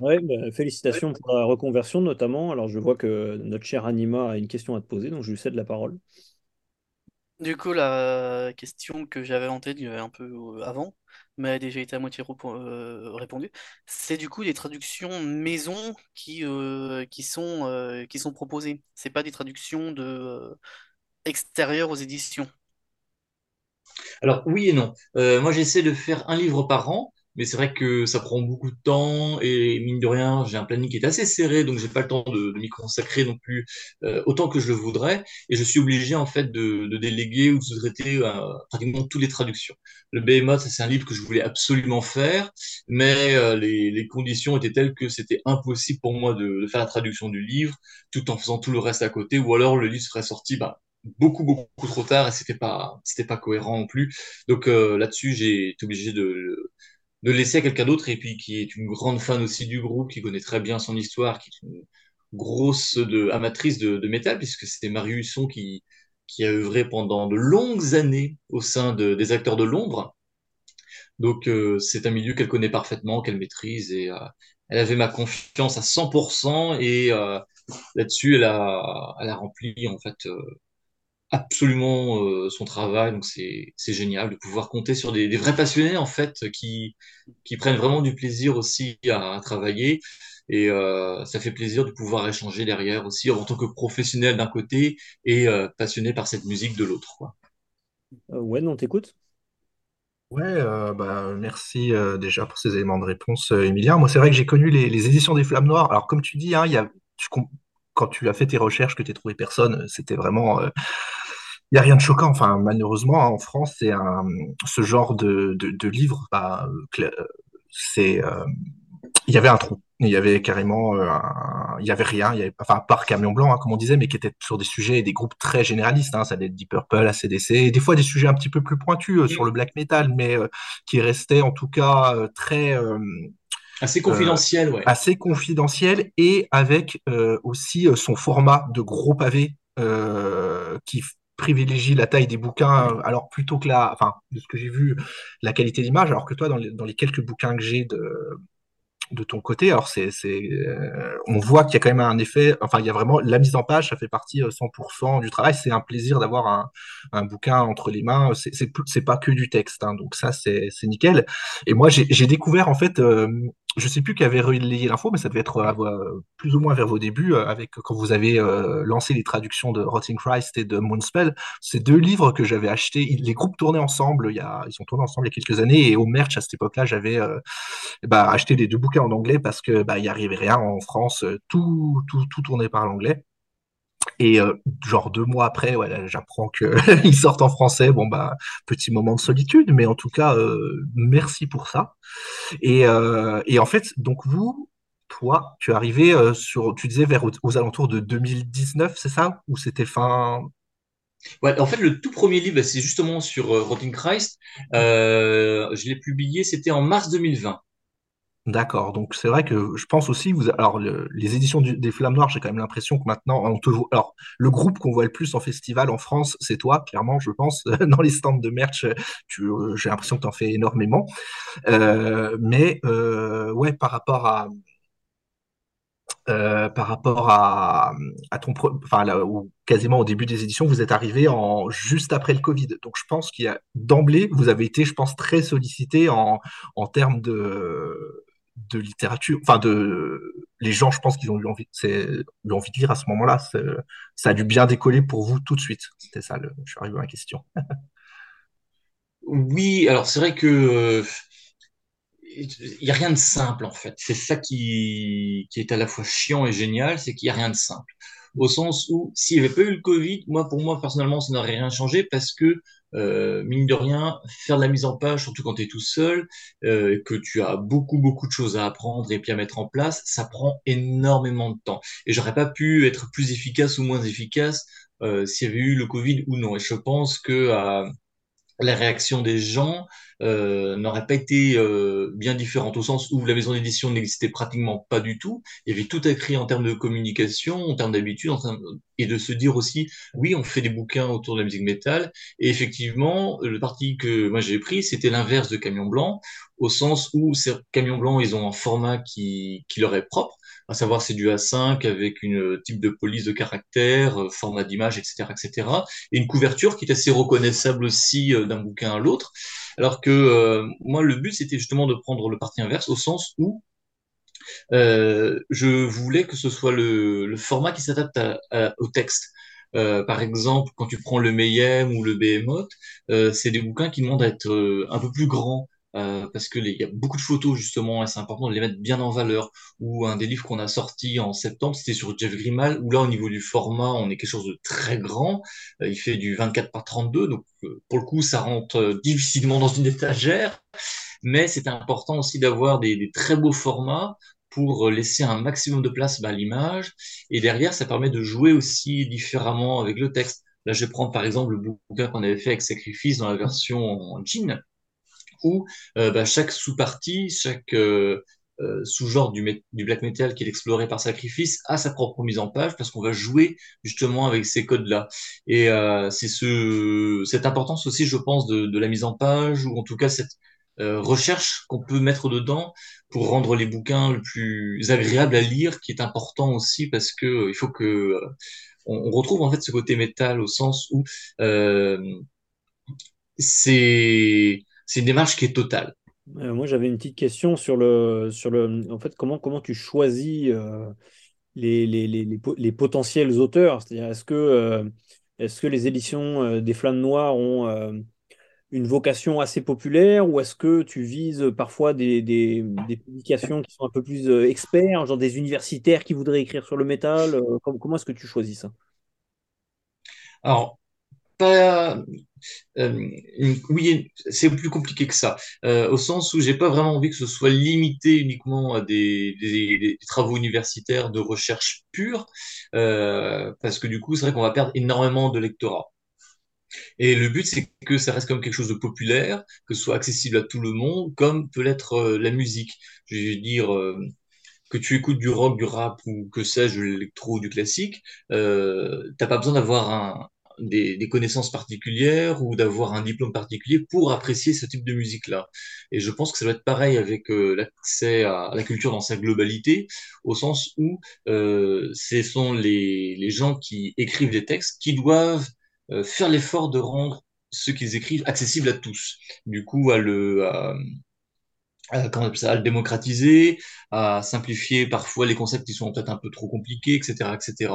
Ouais, bah, félicitations pour la reconversion notamment. Alors, je vois que notre cher Anima a une question à te poser, donc je lui cède la parole. Du coup, la question que j'avais en tête un peu avant, mais a déjà été à moitié euh, répondu. C'est du coup des traductions maison qui, euh, qui, sont, euh, qui sont pas des traductions de extérieures aux éditions. Alors oui et non. moi j'essaie de faire un livre par an mais c'est vrai que ça prend beaucoup de temps et mine de rien, j'ai un planning qui est assez serré, donc j'ai pas le temps de, m'y consacrer non plus euh, autant que je le voudrais, et je suis obligé en fait de, déléguer ou de sous-traiter euh, pratiquement toutes les traductions. Le Behemoth, c'est un livre que je voulais absolument faire, mais euh, les, conditions étaient telles que c'était impossible pour moi de, faire la traduction du livre, tout en faisant tout le reste à côté, ou alors le livre serait sorti bah, beaucoup beaucoup trop tard et c'était pas c'était pas cohérent non plus. Donc là-dessus, j'ai été obligé de de laisser à quelqu'un d'autre et puis qui est une grande fan aussi du groupe, qui connaît très bien son histoire, qui est une grosse amatrice de, métal, puisque c'était Marie Husson qui, qui a œuvré pendant de longues années au sein de, des acteurs de l'ombre. Donc euh, c'est un milieu qu'elle connaît parfaitement, qu'elle maîtrise et euh, elle avait ma confiance à 100% et euh, là-dessus elle a, elle a rempli en fait absolument euh, son travail. Donc c'est c'est génial de pouvoir compter sur des, des, vrais passionnés en fait qui qui prennent vraiment du plaisir aussi à, travailler. Et euh, ça fait plaisir de pouvoir échanger derrière aussi en tant que professionnel d'un côté et euh, passionné par cette musique de l'autre. Quoi. ouais, on t'écoute. Ouais, bah, merci déjà pour ces éléments de réponse, Emilien. Moi, c'est vrai que j'ai connu les, les, éditions des Flammes Noires. Alors, comme tu dis, hein, il y a, quand tu as fait tes recherches, que tu as trouvé personne, c'était vraiment il n'y a rien de choquant. Enfin, malheureusement, hein, en France, c'est un, ce genre de, de, livre, bah, c'est, euh, il y avait un trou. Il y avait carrément, euh, il y avait rien. Enfin, à part Camion Blanc, hein, comme on disait, mais qui était sur des sujets et des groupes très généralistes. Hein, ça allait être Deep Purple, ACDC, et des fois des sujets un petit peu plus pointus euh, sur le black metal, mais qui restaient en tout cas très Assez confidentiel, ouais. Assez confidentiel et avec aussi son format de gros pavé qui privilégie la taille des bouquins, alors plutôt que la, enfin, de ce que j'ai vu, la qualité d'image, alors que toi, dans les, dans les quelques bouquins que j'ai de, de ton côté. Alors, c'est, euh, on voit qu'il y a quand même un effet, enfin, il y a vraiment la mise en page, ça fait partie 100% euh, du travail. C'est un plaisir d'avoir un, un, bouquin entre les mains. C'est, c'est, pas que du texte, hein, donc ça, c'est, nickel. Et moi, j'ai, j'ai découvert en fait euh, je sais plus qui avait relayé l'info, mais ça devait être euh, plus ou moins vers vos débuts, euh, avec quand vous avez euh, lancé les traductions de Rotting Christ et de Moonspell. C'est deux livres que j'avais achetés. Les groupes tournaient ensemble. Il y a, ils sont tournés ensemble il y a quelques années. Et au merch à cette époque-là, j'avais bah, acheté les deux bouquins en anglais parce que bah, il y arrivait rien en France. Tout, tout, tout tournait par l'anglais. Et euh, genre deux mois après, voilà, j'apprends qu'ils [laughs] sortent en français. Bon bah petit moment de solitude, mais en tout cas euh, merci pour ça. Et, euh, et en fait, donc vous, toi, tu es arrivé sur, tu disais vers aux, alentours de 2019, c'est ça? Ou c'était fin? Ouais, en fait, le tout premier livre, c'est justement sur Rotting Christ. je l'ai publié, c'était en mars 2020. D'accord. Donc c'est vrai que je pense aussi, alors les éditions des Flammes Noires, j'ai quand même l'impression que maintenant, on te, alors le groupe qu'on voit le plus en festival en France, c'est toi, clairement, je pense. [laughs] Dans les stands de merch, tu, j'ai l'impression que tu en fais énormément. Euh, mais euh, ouais, par rapport à euh, par rapport à, ton, enfin quasiment au début des éditions, vous êtes arrivé en juste après le Covid. Donc je pense qu'il y a d'emblée, vous avez été, je pense, très sollicité en termes de de littérature, enfin de les gens, je pense qu'ils ont eu envie, eu envie de lire à ce moment-là. Ça a dû bien décoller pour vous tout de suite. C'était ça, je suis arrivé à ma question. oui, alors c'est vrai que il n'y a rien de simple en fait. C'est ça qui, qui est à la fois chiant et génial, c'est qu'il n'y a rien de simple. Au sens où s'il n'y avait pas eu le Covid, moi pour moi personnellement ça n'aurait rien changé parce que euh, mine de rien, faire de la mise en page, surtout quand tu es tout seul, euh, que tu as beaucoup, beaucoup de choses à apprendre et puis à mettre en place, ça prend énormément de temps. Et j'aurais pas pu être plus efficace ou moins efficace euh, s'il y avait eu le Covid ou non. Et je pense que euh, la réaction des gens euh, n'aurait pas été euh, bien différente au sens où la maison d'édition n'existait pratiquement pas du tout. Il y avait tout écrit en termes de communication, en termes d'habitude, et de se dire aussi, oui, on fait des bouquins autour de la musique métal. Et effectivement, le parti que moi j'ai pris, c'était l'inverse de Camion Blanc, au sens où ces Camion Blanc, ils ont un format qui, qui leur est propre à savoir c'est du A5 avec une type de police de caractère, euh, format d'image, etc., etc., et une couverture qui est assez reconnaissable aussi euh, d'un bouquin à l'autre. Alors que euh, moi, le but c'était justement de prendre le parti inverse au sens où euh, je voulais que ce soit le, le format qui s'adapte au texte. Euh, par exemple, quand tu prends le Mayhem ou le Behemoth, euh, c'est des bouquins qui demandent à être un peu plus grands, euh, parce que il y a beaucoup de photos justement et c'est important de les mettre bien en valeur. Ou un des livres qu'on a sorti en septembre, c'était sur Jeff Grimal, où là au niveau du format, on est quelque chose de très grand. Euh, il fait du 24 par 32, donc euh, pour le coup, ça rentre difficilement dans une [laughs] étagère. Mais c'est important aussi d'avoir des, des, très beaux formats pour laisser un maximum de place bah, à l'image. Et derrière, ça permet de jouer aussi différemment avec le texte. Là, je prendre par exemple le bouquin qu'on avait fait avec Sacrifice dans la version en jean où euh, bah, chaque sous-partie, chaque euh, euh, sous-genre du, du, black metal qui est exploré par sacrifice a sa propre mise en page parce qu'on va jouer justement avec ces codes-là. Et c'est ce, cette importance aussi, je pense, de, de, la mise en page ou en tout cas cette recherche qu'on peut mettre dedans pour rendre les bouquins le plus agréable à lire, qui est important aussi parce que il faut que on, retrouve en fait ce côté métal au sens où c'est c'est une démarche qui est totale. Euh, moi, j'avais une petite question sur le, sur le, en fait, comment, comment tu choisis euh, les, les, les, les, potentiels auteurs? C'est-à-dire, est-ce que, euh, est-ce que les éditions des Flammes Noires ont une vocation assez populaire ou est-ce que tu vises parfois des, des, des, publications qui sont un peu plus experts, genre des universitaires qui voudraient écrire sur le métal? Comment, comment est-ce que tu choisis ça? Alors, pas. Euh, oui, c'est plus compliqué que ça, euh, au sens où j'ai pas vraiment envie que ce soit limité uniquement à des, travaux universitaires de recherche pure, euh, parce que du coup, c'est vrai qu'on va perdre énormément de lectorat. Et le but, c'est que ça reste comme quelque chose de populaire, que ce soit accessible à tout le monde, comme peut l'être la musique. Je veux dire, que tu écoutes du rock, du rap ou que sais-je, de l'électro du classique, euh, t'as pas besoin d'avoir un, des, des, connaissances particulières ou d'avoir un diplôme particulier pour apprécier ce type de musique-là. Et je pense que ça va être pareil avec euh, l'accès à, la culture dans sa globalité, au sens où euh, ce sont les, les gens qui écrivent des textes qui doivent euh, faire l'effort de rendre ce qu'ils écrivent accessible à tous. Du coup, à le, à, ça, à le démocratiser, à simplifier parfois les concepts qui sont peut-être un peu trop compliqués, etc., etc.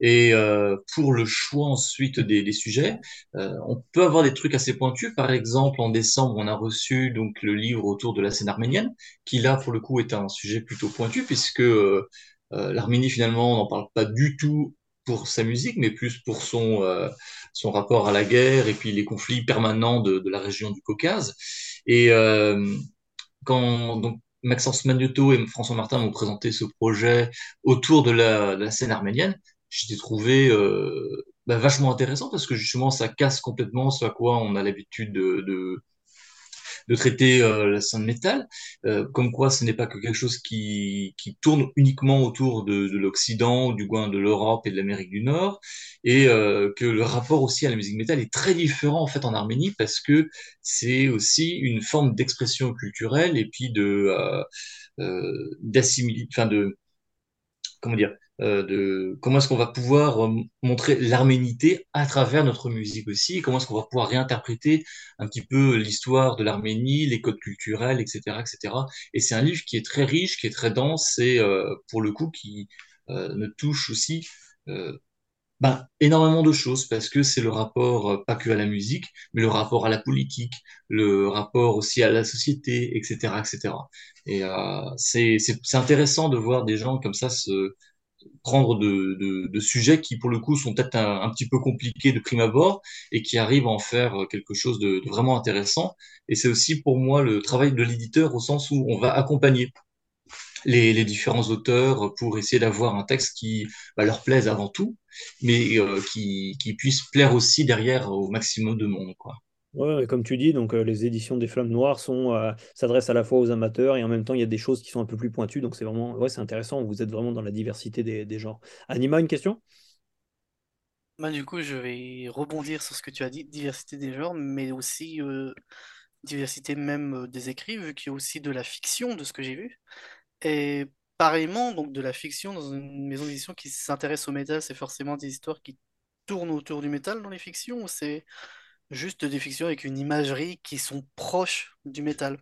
Et euh, pour le choix ensuite des, des sujets, euh, on peut avoir des trucs assez pointus. Par exemple, en décembre, on a reçu donc le livre autour de la scène arménienne, qui là pour le coup est un sujet plutôt pointu puisque euh, euh l'Arménie finalement on n'en parle pas du tout pour sa musique, mais plus pour son, euh, son rapport à la guerre et puis les conflits permanents de, de la région du Caucase. Et euh, quand donc, Maxence Magneto et François Martin m'ont présenté ce projet autour de la, scène arménienne, j'ai trouvé euh, bah, vachement intéressant parce que justement ça casse complètement ce à quoi on a l'habitude de, de, de traiter euh, la scène métal, euh, comme quoi ce n'est pas que quelque chose qui, qui tourne uniquement autour de, de l'Occident, du coin de l'Europe et de l'Amérique du Nord, et euh, que le rapport aussi à la musique métal est très différent en fait en Arménie parce que c'est aussi une forme d'expression culturelle et puis de euh, euh d'assimiler, enfin de comment dire euh, de comment est-ce qu'on va pouvoir euh, montrer l'arménité à travers notre musique aussi, comment est-ce qu'on va pouvoir réinterpréter un petit peu l'histoire de l'Arménie, les codes culturels, etc., etc. Et c'est un livre qui est très riche, qui est très dense et euh, pour le coup qui euh, ne touche aussi ben, énormément de choses parce que c'est le rapport pas que à la musique, mais le rapport à la politique, le rapport aussi à la société, etc., etc. Et euh, c'est intéressant de voir des gens comme ça se prendre de, de, de, sujets qui, pour le coup, sont peut-être un, petit peu compliqués de prime abord et qui arrivent à en faire quelque chose de, de vraiment intéressant. Et c'est aussi pour moi le travail de l'éditeur au sens où on va accompagner les, les différents auteurs pour essayer d'avoir un texte qui bah, leur plaise avant tout, mais euh, qui, qui puisse plaire aussi derrière au maximum de monde. Quoi. Ouais, comme tu dis, donc les éditions des Flammes Noires sont s'adressent à la fois aux amateurs et en même temps il y a des choses qui sont un peu plus pointues, donc c'est vraiment ouais, c'est intéressant. Vous êtes vraiment dans la diversité des, genres. Anima, une question? Bah, du coup, je vais rebondir sur ce que tu as dit, diversité des genres, mais aussi diversité même des écrits, vu qu'il y a aussi de la fiction, de ce que j'ai vu. Et pareillement, donc de la fiction dans une maison d'édition qui s'intéresse au métal, c'est forcément des histoires qui tournent autour du métal dans les fictions, juste des fictions avec une imagerie qui sont proches du métal.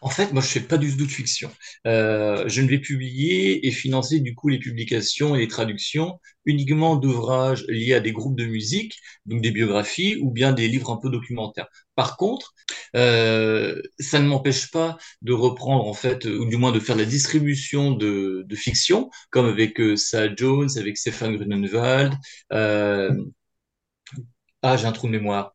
En fait, moi, je fais pas du tout de fiction. Euh, je ne vais publier et financer du coup les publications et les traductions uniquement d'ouvrages liés à des groupes de musique, donc des biographies ou bien des livres un peu documentaires. Par contre, euh, ça ne m'empêche pas de reprendre en fait, ou du moins de faire la distribution de, fiction, comme avec euh, Jones, avec Stefan Grunenwald. Ah, j'ai un trou de mémoire.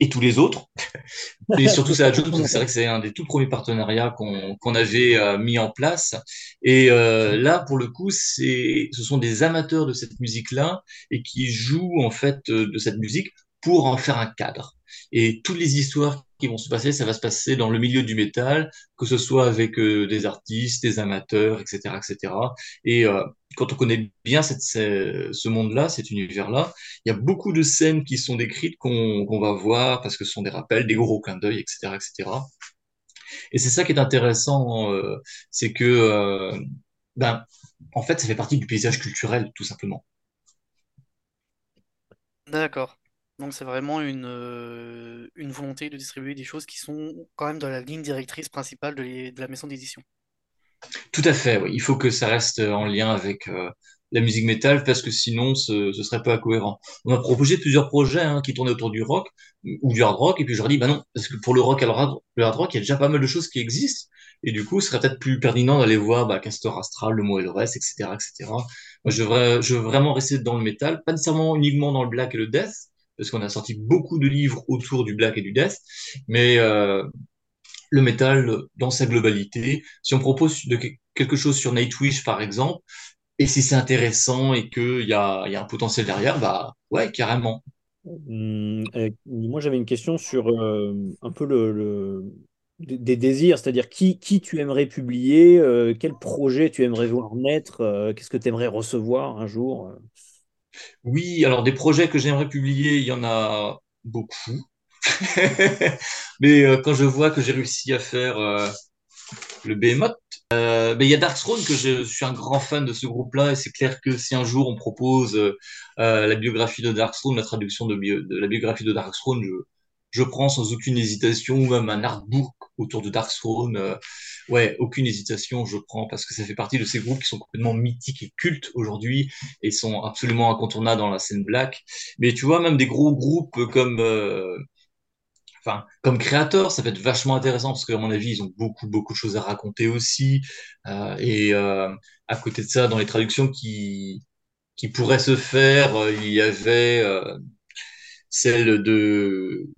Et tous les autres? [laughs] Et surtout parce que c'est vrai que c'est un des tout premiers partenariats qu'on qu'on avait euh, mis en place. Et euh, là, pour le coup, c'est, ce sont des amateurs de cette musique-là et qui jouent en fait euh, de cette musique pour en faire un cadre. Et toutes les histoires qui vont se passer, ça va se passer dans le milieu du métal, que ce soit avec euh, des artistes, des amateurs, etc., etc. Et euh, quand on connaît bien ce monde-là, cet univers-là, il y a beaucoup de scènes qui sont décrites qu'on va voir parce que ce sont des rappels, des gros clins d'œil, etc., etc. Et c'est ça qui est intéressant, euh, c'est que, euh, ben, en fait, ça fait partie du paysage culturel, tout simplement. D'accord. Donc c'est vraiment une, euh, une volonté de distribuer des choses qui sont quand même dans la ligne directrice principale de la maison d'édition. Tout à fait, oui. Il faut que ça reste en lien avec euh, la musique métal parce que sinon ce, ce serait pas cohérent. On m'a proposé plusieurs projets hein, qui tournaient autour du rock ou du hard rock et puis je leur dis bah non parce que pour le rock et le hard, hard rock il y a déjà pas mal de choses qui existent et du coup ce serait peut-être plus pertinent d'aller voir bah, Castor Astral, Le Mot et le reste, etc., etc. Moi je veux, je veux vraiment rester dans le métal, pas nécessairement uniquement dans le black et le death parce qu'on a sorti beaucoup de livres autour du black et du death, mais euh, le métal dans sa globalité. Si on propose de quelque chose sur Nightwish, par exemple, et si c'est intéressant et qu'il y a, y a un potentiel derrière, bah ouais, carrément. Hum, moi, j'avais une question sur un peu le, des désirs, c'est-à-dire qui, qui tu aimerais publier, quel projet tu aimerais voir naître, qu'est-ce que tu aimerais recevoir un jour Oui, alors des projets que j'aimerais publier, il y en a beaucoup. [laughs] Mais quand je vois que j'ai réussi à faire le Behemoth. Euh, mais il y a Darkthrone que je, suis un grand fan de ce groupe-là et c'est clair que si un jour on propose euh, la biographie de Darkthrone, la traduction de, la biographie de Darkthrone, je, je prends sans aucune hésitation, ou même un artbook autour de Darkthrone. Euh, ouais, aucune hésitation, je prends parce que ça fait partie de ces groupes qui sont complètement mythiques et cultes aujourd'hui et sont absolument incontournables dans la scène black. Mais tu vois, même des gros groupes comme euh, enfin, comme créateur, ça peut être vachement intéressant parce qu'à mon avis, ils ont beaucoup, beaucoup de choses à raconter aussi. Euh, et euh, à côté de ça, dans les traductions qui, qui pourraient se faire, euh, il y avait celle de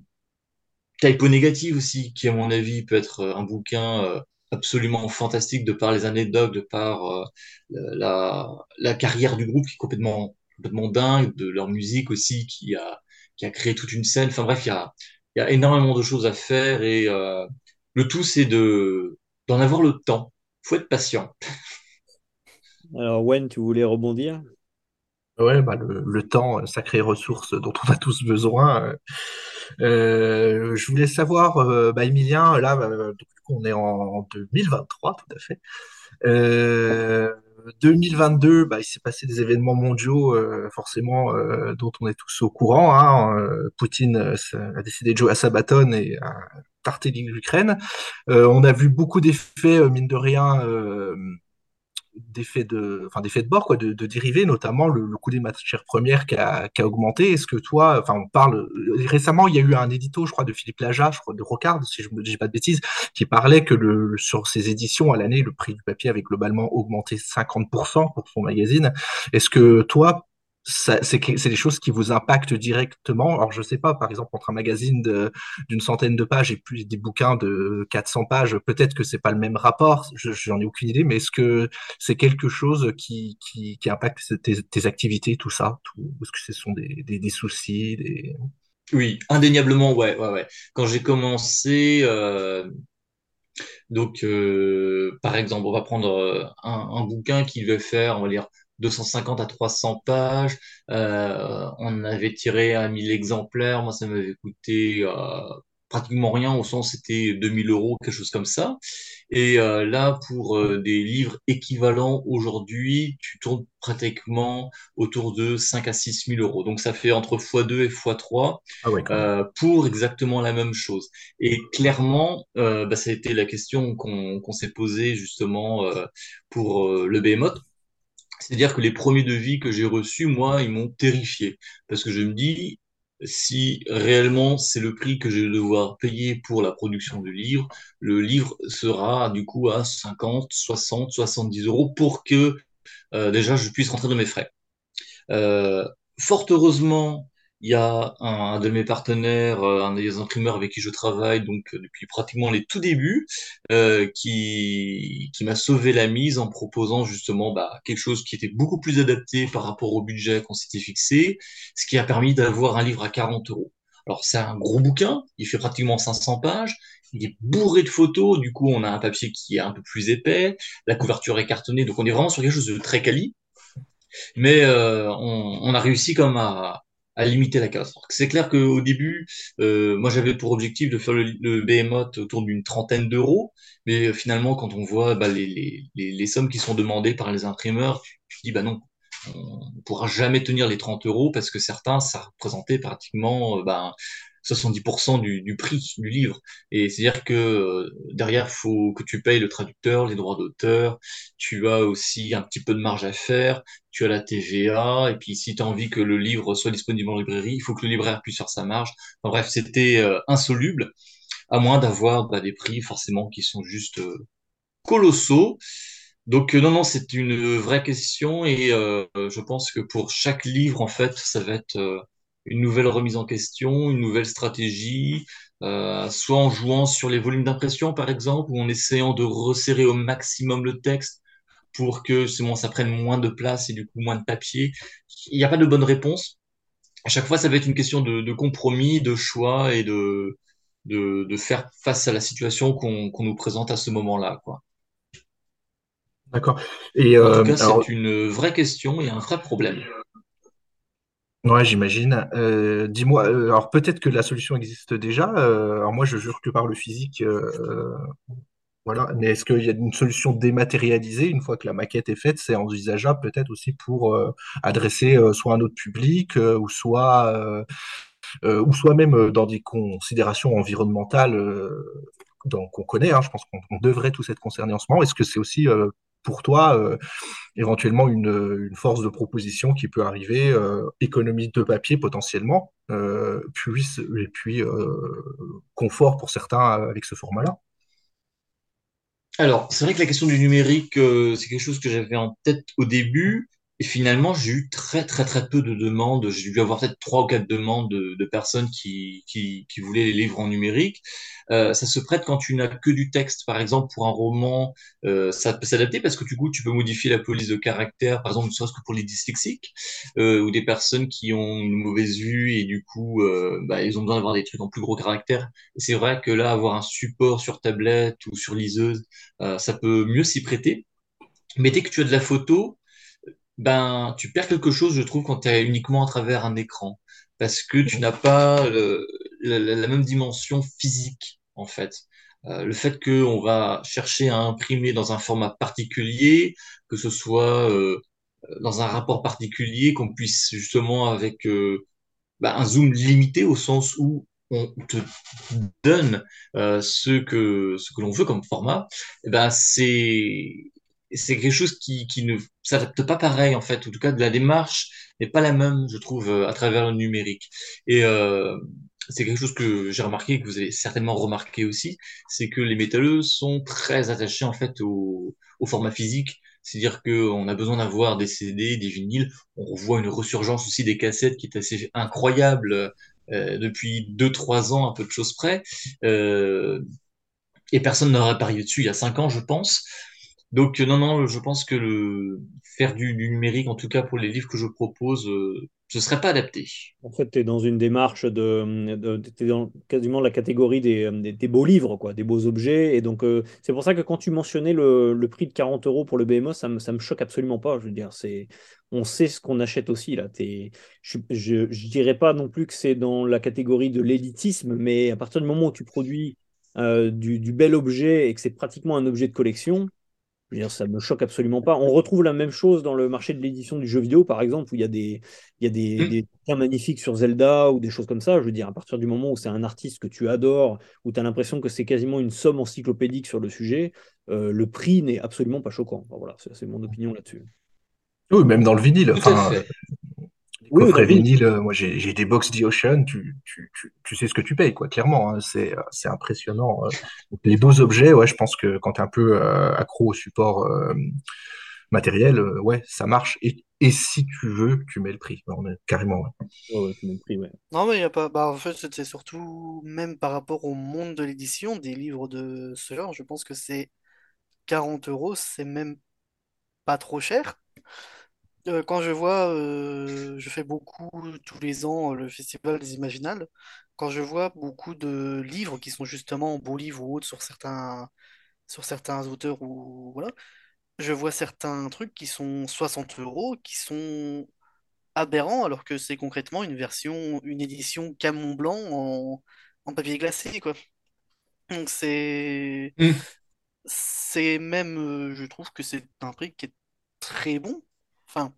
Typo Négative aussi, qui à mon avis peut être un bouquin absolument fantastique de par les anecdotes, de par la, la carrière du groupe qui est complètement, complètement dingue, de leur musique aussi qui a, qui a créé toute une scène. Enfin bref, il y a, il y a énormément de choses à faire et euh, le tout, c'est de d'en avoir le temps. faut être patient. [laughs] Alors, Wen, tu voulais rebondir? Ouais, bah le, temps, euh, sacrée ressource dont on a tous besoin. Euh, je voulais savoir, euh, bah, Emilien, là, bah, on est en 2023, tout à fait. 2022, bah, il s'est passé des événements mondiaux, euh, forcément, euh, dont on est tous au courant. Hein. Euh, Poutine a décidé de jouer à sa bâtonne et a tarté l'Ukraine. on a vu beaucoup d'effets, mine de rien, d'effets de, enfin d'effets de bord, quoi, de, de dérivés, notamment le, le, coût des matières premières qui a, qui a augmenté. Est-ce que toi, enfin, on parle récemment, il y a eu un édito, je crois, de Philippe Laja, je crois, de Rocard, si je ne dis pas de bêtises, qui parlait que le, sur ses éditions à l'année, le prix du papier avait globalement augmenté 50% pour son magazine. Est-ce que toi, c'est des choses qui vous impactent directement. Alors, je sais pas, par exemple, entre un magazine d'une centaine de pages et puis des bouquins de 400 pages, peut-être que c'est pas le même rapport, j'en ai aucune idée, mais est-ce que c'est quelque chose qui, qui, qui impacte tes, activités, tout ça Est-ce que ce sont des, des, soucis. Oui, indéniablement, ouais, ouais, ouais. Quand j'ai commencé, euh, donc, euh, par exemple, on va prendre euh, un, un bouquin qui devait faire, on va dire, 250 à 300 pages. Euh, on avait tiré à 1000 exemplaires. Moi, ça m'avait coûté euh, pratiquement rien, au sens c'était 2000 euros, quelque chose comme ça. Et euh, là, pour euh, des livres équivalents aujourd'hui, tu tournes pratiquement autour de 5 à 6 000 euros. Donc ça fait entre x2 et x3 ah ouais, euh, pour exactement la même chose. Et clairement, euh, bah, ça a été la question qu'on qu'on s'est posée justement pour le Behemoth c'est-à-dire que les premiers devis que j'ai reçus, moi, ils m'ont terrifié. Parce que je me dis, si réellement c'est le prix que je vais devoir payer pour la production du livre, le livre sera du coup à 50, 60, 70 euros pour que euh, déjà je puisse rentrer dans mes frais. Euh, fort heureusement, il y a un, de mes partenaires, euh, un des imprimeurs avec qui je travaille, donc euh, depuis pratiquement les tout débuts, euh, qui, qui m'a sauvé la mise en proposant justement bah, quelque chose qui était beaucoup plus adapté par rapport au budget qu'on s'était fixé, ce qui a permis d'avoir un livre à 40 euros. Alors c'est un gros bouquin, il fait pratiquement 500 pages, il est bourré de photos, du coup on a un papier qui est un peu plus épais, la couverture est cartonnée, donc on est vraiment sur quelque chose de très quali. Mais euh, on, on, a réussi comme à, à limiter la casse. C'est clair qu'au début, euh, moi j'avais pour objectif de faire le, le autour d'une trentaine d'euros, mais finalement quand on voit bah, les, les, les, sommes qui sont demandées par les imprimeurs, tu dis bah non, on ne pourra jamais tenir les 30 euros parce que certains, ça représentait pratiquement euh, bah, 70% du, du, prix du livre. Et c'est-à-dire que euh, derrière, faut que tu payes le traducteur, les droits d'auteur, tu as aussi un petit peu de marge à faire, tu as la TVA, et puis si tu as envie que le livre soit disponible en librairie, il faut que le libraire puisse faire sa marge. Enfin, bref, c'était euh, insoluble, à moins d'avoir bah, des prix forcément qui sont juste euh, colossaux. Donc non, non, c'est une vraie question et je pense que pour chaque livre, en fait, ça va être une nouvelle remise en question, une nouvelle stratégie, euh, soit en jouant sur les volumes d'impression, par exemple, ou en essayant de resserrer au maximum le texte pour que justement ça prenne moins de place et du coup moins de papier. Il n'y a pas de bonne réponse. à chaque fois, ça va être une question de, compromis, de choix et de, de, faire face à la situation qu'on nous présente à ce moment-là. Quoi. D'accord. Et, en tout euh, cas, c'est une vraie question et un vrai problème. Ouais, j'imagine. Euh, dis-moi, euh, alors peut-être que la solution existe déjà. alors moi, je jure que par le physique, voilà. Mais est-ce qu'il y a une solution dématérialisée une fois que la maquette est faite? C'est envisageable peut-être aussi pour adresser soit un autre public ou soit ou soit même dans des considérations environnementales qu'on connaît. Hein, je pense qu'on devrait tous être concernés en ce moment. Est-ce que c'est aussi pour toi euh, éventuellement une, force de proposition qui peut arriver, euh, économie de papier potentiellement, euh, et puis confort pour certains avec ce format-là? Alors, c'est vrai que la question du numérique, c'est quelque chose que j'avais en tête au début. Et finalement, j'ai eu très très très peu de demandes. J'ai dû avoir peut-être trois ou quatre demandes de, de personnes qui, qui, qui, voulaient les livres en numérique. Euh, ça se prête quand tu n'as que du texte. Par exemple, pour un roman, euh, ça peut s'adapter parce que du coup, tu peux modifier la police de caractère, par exemple, ne serait-ce que pour les dyslexiques euh, ou des personnes qui ont une mauvaise vue et du coup, euh, bah, ils ont besoin d'avoir des trucs en plus gros caractère. C'est vrai que là, avoir un support sur tablette ou sur liseuse, euh, ça peut mieux s'y prêter. Mais dès que tu as de la photo, ben, tu perds quelque chose, je trouve, quand tu es uniquement à travers un écran. Parce que tu n'as pas la, même dimension physique, en fait. Euh, le fait qu'on va chercher à imprimer dans un format particulier, que ce soit euh, dans un rapport particulier, qu'on puisse justement avec euh, ben, un zoom limité au sens où on te donne ce que ce que l'on veut comme format, eh ben c'est c'est quelque chose qui, qui ne s'adapte pas pareil en fait. En tout cas, de la démarche n'est pas la même, je trouve, euh, à travers le numérique. Et euh, c'est quelque chose que j'ai remarqué, que vous avez certainement remarqué aussi, c'est que les métalleux sont très attachés en fait au, au format physique. C'est-à-dire qu'on a besoin d'avoir des CD, des vinyles. On voit une ressurgence aussi des cassettes qui est assez incroyable euh, depuis 2-3 ans, un peu de choses près. Euh, et personne n'aurait parié dessus il y a 5 ans, je pense. Donc euh, non, non, je pense que le faire du, numérique, en tout cas pour les livres que je propose, euh, ce serait pas adapté. En fait, tu es dans une démarche de, de dans quasiment la catégorie des, des, beaux livres, quoi, des beaux objets. Et donc, euh, c'est pour ça que quand tu mentionnais le, le, prix de 40 euros pour le BMO, ça ça me choque absolument pas. Je veux dire, c'est, on sait ce qu'on achète aussi. Là. Es, je ne dirais pas non plus que c'est dans la catégorie de l'élitisme, mais à partir du moment où tu produis du, du, bel objet et que c'est pratiquement un objet de collection, je veux dire, ça me choque absolument pas. On retrouve la même chose dans le marché de l'édition du jeu vidéo, par exemple, où il y a des, il y a des, mmh. magnifiques sur Zelda ou des choses comme ça. Je veux dire, à partir du moment où c'est un artiste que tu adores, où tu as l'impression que c'est quasiment une somme encyclopédique sur le sujet, euh, le prix n'est absolument pas choquant. voilà, c'est mon opinion là-dessus. Oui, même dans le vinyle. Enfin, oui, coffret vinyle, euh, moi j'ai des box The Ocean, tu, tu, tu, sais ce que tu payes, quoi, clairement. Hein, c'est impressionnant. Euh. les beaux objets, ouais, je pense que quand tu es un peu euh, accro au support matériel, ouais, ça marche. Et, et, si tu veux, tu mets le prix, carrément. Ouais. tu mets le prix, ouais. Non, mais il y a pas. Bah, en fait, c'était surtout, même par rapport au monde de l'édition, des livres de ce genre, je pense que c'est 40 euros, c'est même pas trop cher. Euh, quand je vois, euh, je fais beaucoup tous les ans euh, le Festival des Imaginales, quand je vois beaucoup de livres qui sont justement beaux livres ou autres sur certains, sur certains auteurs ou voilà, je vois certains trucs qui sont 60 euros, qui sont aberrants, alors que c'est concrètement une version, une édition Camon Blanc en, en papier glacé, quoi. Donc c'est, Mmh. c'est même, je trouve que c'est un prix qui est très bon. Enfin,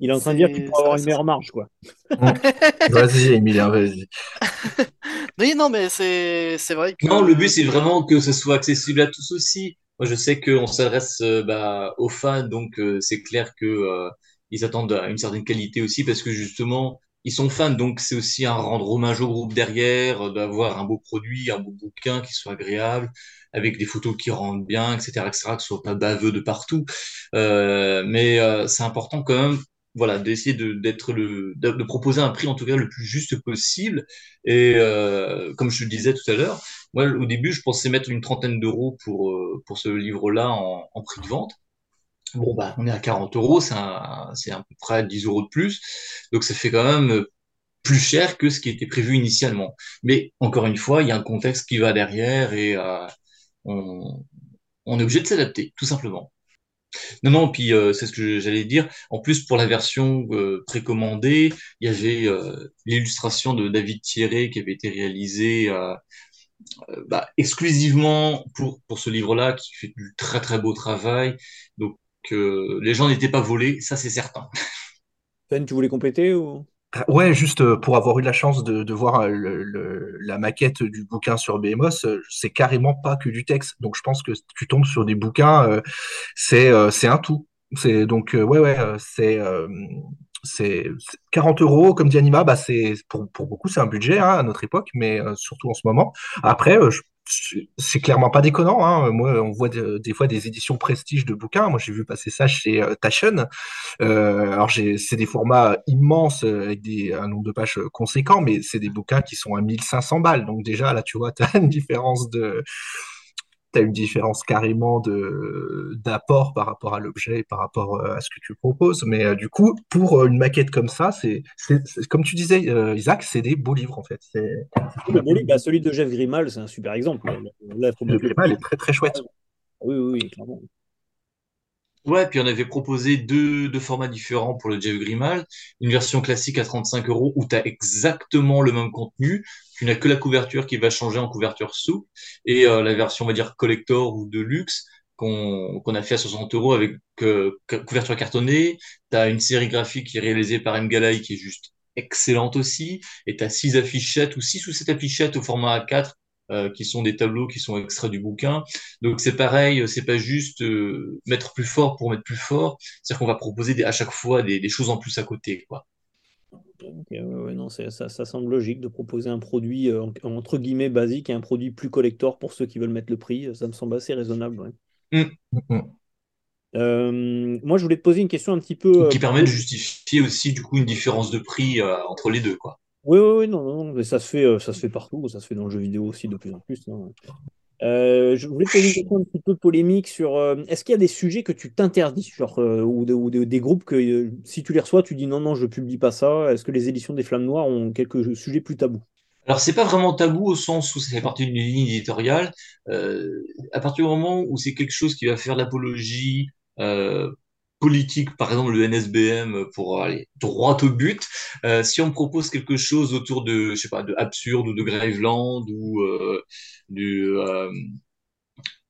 il est en train de dire qu'il pourrait avoir une meilleure marge, quoi. vas-y, Emilia, vas-y. [laughs] oui, non, mais c'est vrai que. Non, le but, c'est vraiment que ce soit accessible à tous aussi. Moi, je sais qu'on s'adresse euh, bah, aux fans, donc euh, c'est clair que euh, ils attendent à une certaine qualité aussi, parce que justement, ils sont fans, donc c'est aussi un rendre hommage au groupe derrière, d'avoir un beau produit, un beau bouquin qui soit agréable avec des photos qui rendent bien, etc., etc., que ce soit pas baveux de partout. Euh, mais euh, c'est important quand même, voilà, d'essayer de d'être le, de, proposer un prix en tout cas le plus juste possible. Et euh, comme je le disais tout à l'heure, moi au début je pensais mettre une trentaine d'euros pour euh, pour ce livre-là en, en prix de vente. Bon, bah, on est à 40 euros, c'est à peu près 10 euros de plus. Donc, ça fait quand même plus cher que ce qui était prévu initialement. Mais encore une fois, il y a un contexte qui va derrière et euh, on, est obligé de s'adapter, tout simplement. Non, non, puis euh, c'est ce que j'allais dire. En plus, pour la version euh, précommandée, il y avait euh, l'illustration de David Thierry qui avait été réalisée bah, exclusivement pour, pour ce livre-là, qui fait du très très beau travail. Donc, les gens n'étaient pas volés, ça c'est certain. Ben, tu voulais compléter ou? Ouais, juste euh, pour avoir eu la chance de, voir euh, le, la maquette du bouquin sur BMOS, euh, c'est carrément pas que du texte. Donc je pense que tu tombes sur des bouquins, c'est un tout. C'est donc ouais ouais c'est c'est 40 euros comme dit Anima, bah c'est pour, pour beaucoup c'est un budget hein, à notre époque, mais surtout en ce moment. Après, je c'est clairement pas déconnant. Hein. Moi, on voit des fois des éditions prestige de bouquins. Moi, j'ai vu passer ça chez euh, Taschen. Euh, alors, c'est des formats immenses euh, avec des, un nombre de pages conséquent, mais c'est des bouquins qui sont à 1500 balles. Donc déjà, là, tu vois, [laughs] tu as une différence de, tu as une différence carrément de d'apport par rapport à l'objet et par rapport euh, à ce que tu proposes. Mais euh, du coup, pour euh, une maquette comme ça, c'est comme tu disais, Isaac, c'est des beaux livres en fait. Bah, celui de Jeff Grimal, c'est un super exemple. Jeff Grimal est très très chouette. Oui, oui, oui clairement. Ouais, puis on avait proposé deux, deux formats différents pour le Jeff Grimal. Une version classique à 35 euros où tu as exactement le même contenu. Tu n'as que la couverture qui va changer en couverture souple. Et euh, la version, on va dire, collector ou de luxe qu'on qu'on a fait à 60 euros avec euh, couverture cartonnée. Tu as une série graphique qui est réalisée par M. Galay qui est juste excellente aussi. Et tu as six affichettes ou six ou sept affichettes au format A4 euh, qui sont des tableaux qui sont extraits du bouquin. Donc c'est pareil, c'est pas juste mettre plus fort pour mettre plus fort, c'est-à-dire qu'on va proposer des, à chaque fois des, des, choses en plus à côté. Quoi. Non, ça, ça, semble logique de proposer un produit euh, entre guillemets basique et un produit plus collector pour ceux qui veulent mettre le prix. Ça me semble assez raisonnable. Mmh. moi, je voulais te poser une question un petit peu. Qui permet de justifier aussi du coup une différence de prix entre les deux, quoi. Oui, oui, oui, non, non, mais ça se fait, euh, ça se fait partout, ça se fait dans le jeu vidéo aussi de plus en plus. Hein. Euh, je voulais poser une question un petit peu polémique sur euh, est-ce qu'il y a des sujets que tu t'interdis ou, des groupes que si tu les reçois, tu dis non, non, je publie pas ça. Est-ce que les éditions des Flammes Noires ont quelques sujets plus tabous? Alors, c'est pas vraiment tabou au sens où ça fait partie d'une ligne éditoriale. à partir du moment où c'est quelque chose qui va faire l'apologie politique, par exemple le NSBM, pour aller droit au but. Euh, si on propose quelque chose autour de, je sais pas, de absurde ou de Graveland ou euh, du euh,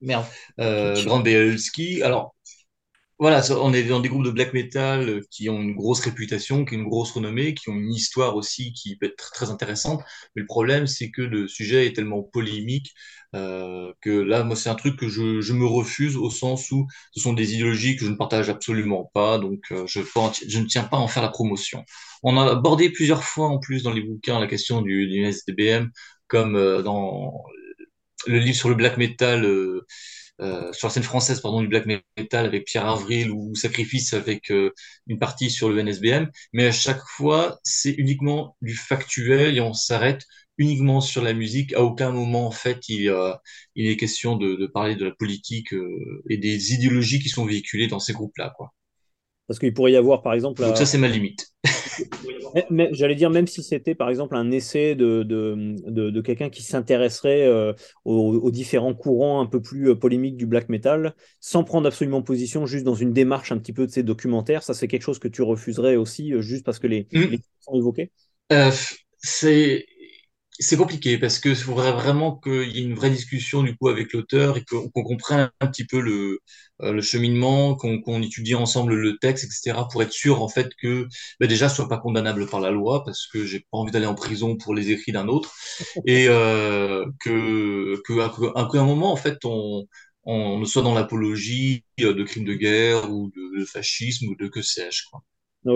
merde, euh, Grand Belski, alors voilà, on est dans des groupes de black metal qui ont une grosse réputation, qui ont une grosse renommée, qui ont une histoire aussi qui peut être très intéressante. Mais le problème, c'est que le sujet est tellement polémique euh, que là, moi, c'est un truc que je, je, me refuse au sens où ce sont des idéologies que je ne partage absolument pas, donc euh, je, ne tiens pas à en faire la promotion. On a abordé plusieurs fois en plus dans les bouquins la question du, du SDBM, comme euh, dans le livre sur le black metal. Euh, sur la scène française pardon du black metal avec Pierre Avril ou Sacrifice avec euh, une partie sur le NSBM mais à chaque fois c'est uniquement du factuel et on s'arrête uniquement sur la musique. À aucun moment, en fait, il, euh, il est question de, de, parler de la politique euh, et des idéologies qui sont véhiculées dans ces groupes-là. Quoi. Parce qu'il pourrait y avoir, par exemple. Donc, ça, c'est ma limite. J'allais dire, même si c'était, par exemple, un essai de, de, de, de quelqu'un qui s'intéresserait euh, aux, aux, différents courants un peu plus polémiques du black metal, sans prendre absolument position, juste dans une démarche un petit peu de ces documentaires, ça, c'est quelque chose que tu refuserais aussi, juste parce que les, mmh. les sont évoqués? C'est c'est compliqué parce que faudrait vraiment qu'il y ait une vraie discussion du coup avec l'auteur et qu'on comprenne un petit peu le, euh, le cheminement, qu'on étudie ensemble le texte, etc. pour être sûr en fait que bah, déjà soit pas condamnable par la loi parce que j'ai pas envie d'aller en prison pour les écrits d'un autre [laughs] et euh, que que à, un moment en fait on on soit dans l'apologie euh, de crimes de guerre ou de, de fascisme ou de que sais-je quoi.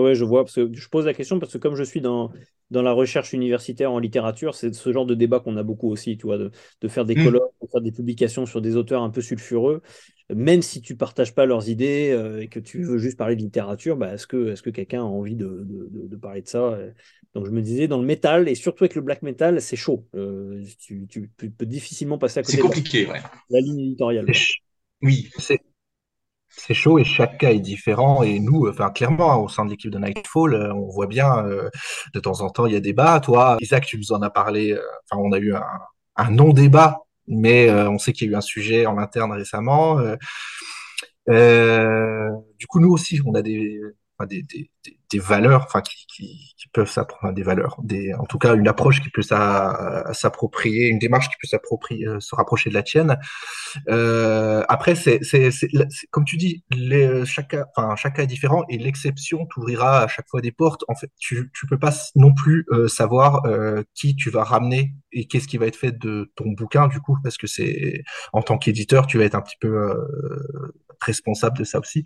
Oui, je vois, parce que je pose la question parce que comme je suis dans, dans la recherche universitaire en littérature, c'est ce genre de débat qu'on a beaucoup aussi, tu vois, de, de faire des mmh. colloques, de faire des publications sur des auteurs un peu sulfureux. Même si tu partages pas leurs idées euh, et que tu veux juste parler de littérature, bah, est-ce que, est que quelqu'un a envie de, de, de, parler de ça Donc je me disais, dans le métal, et surtout avec le black metal, c'est chaud. Euh, tu, tu, peux difficilement passer à côté C'est compliqué, la, ouais. la ligne éditoriale. Oui, c'est c'est chaud et chaque cas est différent. Et nous, enfin, clairement, au sein de l'équipe de Nightfall, euh, on voit bien, euh, de temps en temps, il y a débat. Toi, Isaac, tu nous en as parlé. Euh, enfin, on a eu un, non-débat, mais on sait qu'il y a eu un sujet en interne récemment. du coup, nous aussi, on a des, des, des, des, valeurs, enfin qui, peuvent s'apprendre, des valeurs, des, en tout cas une approche qui peut s'approprier, une démarche qui peut s'approprier, euh, se rapprocher de la tienne. Euh, après, c'est comme tu dis, les, chaque, enfin, chaque cas est différent et l'exception t'ouvrira à chaque fois des portes. En fait, tu, peux pas non plus euh, savoir euh, qui tu vas ramener et qu'est-ce qui va être fait de ton bouquin du coup, parce que c'est en tant qu'éditeur, tu vas être un petit peu euh, responsable de ça aussi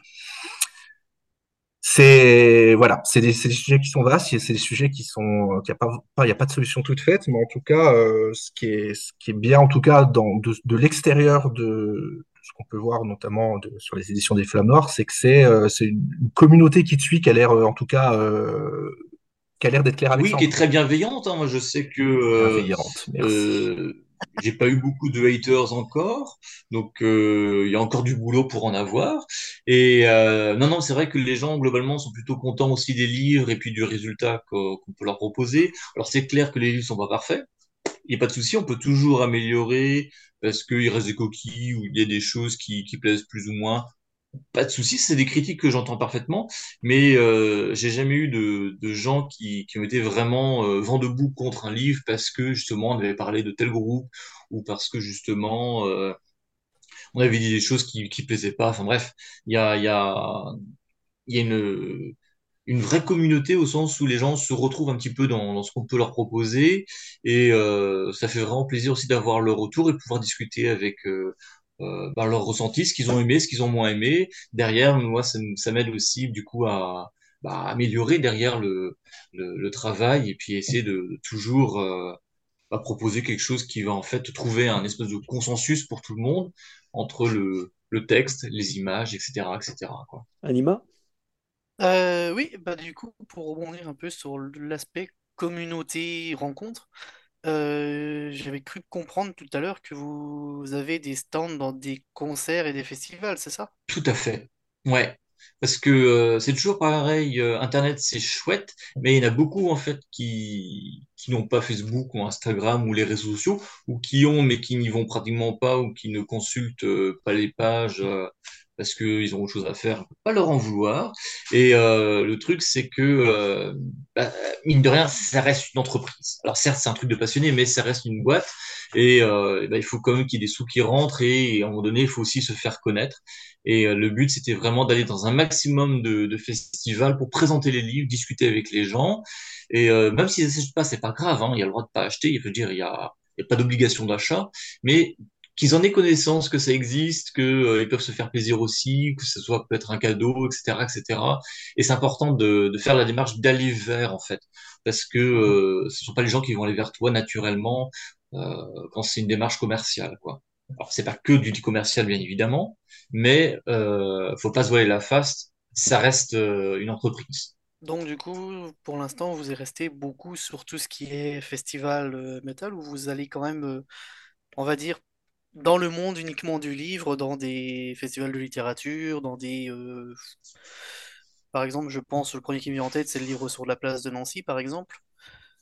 c'est voilà, c'est des, des, sujets qui sont vastes, c'est des sujets qui sont, il n'y a pas, il y a pas de solution toute faite, mais en tout cas, euh, ce qui est, ce qui est bien en tout cas dans de, de l'extérieur de, ce qu'on peut voir notamment de, sur les éditions des Flammes Noires, c'est que c'est euh, c'est une, communauté qui te suit, qui a l'air euh, en tout cas euh, qui a l'air d'être claire avec Oui, qui est très bienveillante. Hein. Moi, je sais que euh, bienveillante. Merci j'ai pas eu beaucoup de haters encore, donc euh, il y a encore du boulot pour en avoir. Et euh, non, non, c'est vrai que les gens globalement sont plutôt contents aussi des livres et puis du résultat qu'on peut leur proposer. Alors c'est clair que les livres sont pas parfaits, il n'y a pas de souci, on peut toujours améliorer parce qu'il reste des coquilles ou il y a des choses qui, qui plaisent plus ou moins pas de souci, c'est des critiques que j'entends parfaitement, mais euh, j'ai jamais eu de, gens qui, qui ont été vraiment euh, vent debout contre un livre parce que justement on avait parlé de tel groupe ou parce que justement euh, on avait dit des choses qui qui plaisaient pas. Enfin bref, il y a y a une vraie communauté au sens où les gens se retrouvent un petit peu dans, ce qu'on peut leur proposer et euh, ça fait vraiment plaisir aussi d'avoir leur retour et pouvoir discuter avec euh, bah, leur ressenti, ce qu'ils ont aimé, ce qu'ils ont moins aimé. Derrière, moi, ça, ça m'aide aussi du coup à bah, améliorer derrière le, le, le, travail et puis essayer de, toujours euh, bah, proposer quelque chose qui va en fait trouver un espèce de consensus pour tout le monde entre le, le texte, les images, etc., etc. Quoi. Anima? Euh, Oui, bah du coup, pour rebondir un peu sur l'aspect communauté rencontre, euh, j'avais cru comprendre tout à l'heure que vous avez des stands dans des concerts et des festivals, c'est ça? Tout à fait. Ouais. Parce que euh, c'est toujours pareil, euh, Internet c'est chouette, mais il y en a beaucoup en fait qui, qui n'ont pas Facebook ou Instagram ou les réseaux sociaux, ou qui ont mais qui n'y vont pratiquement pas ou qui ne consultent pas les pages parce qu'ils ont autre chose à faire, pas leur en vouloir. Et euh, le truc, c'est que, euh, bah, mine de rien, ça reste une entreprise. Alors certes, c'est un truc de passionné, mais ça reste une boîte. Et, euh, bah, il faut quand même qu'il y ait des sous qui rentrent et, à un moment donné, il faut aussi se faire connaître. Et euh, le but, c'était vraiment d'aller dans un maximum de, de, festivals pour présenter les livres, discuter avec les gens. Et euh, même s'ils n'achètent pas, c'est pas grave. Hein, il y a le droit de pas acheter. Il veut dire, il y a, il y a pas d'obligation d'achat. Mais qu'ils en aient connaissance que ça existe, que euh, ils peuvent se faire plaisir aussi, que ce soit peut-être un cadeau, etc., etc. Et c'est important de, de, faire la démarche d'aller vers en fait, parce que euh, ce sont pas les gens qui vont aller vers toi naturellement euh, quand c'est une démarche commerciale, quoi. Alors c'est pas que du commercial bien évidemment, mais euh, faut pas se voiler la face, ça reste euh, une entreprise. Donc du coup, pour l'instant, vous êtes resté beaucoup sur tout ce qui est festival métal, ou vous allez quand même, on va dire, dans le monde uniquement du livre, dans des festivals de littérature, dans des... euh, par exemple, je pense, le premier qui me vient en tête, c'est le livre sur la place de Nancy, par exemple.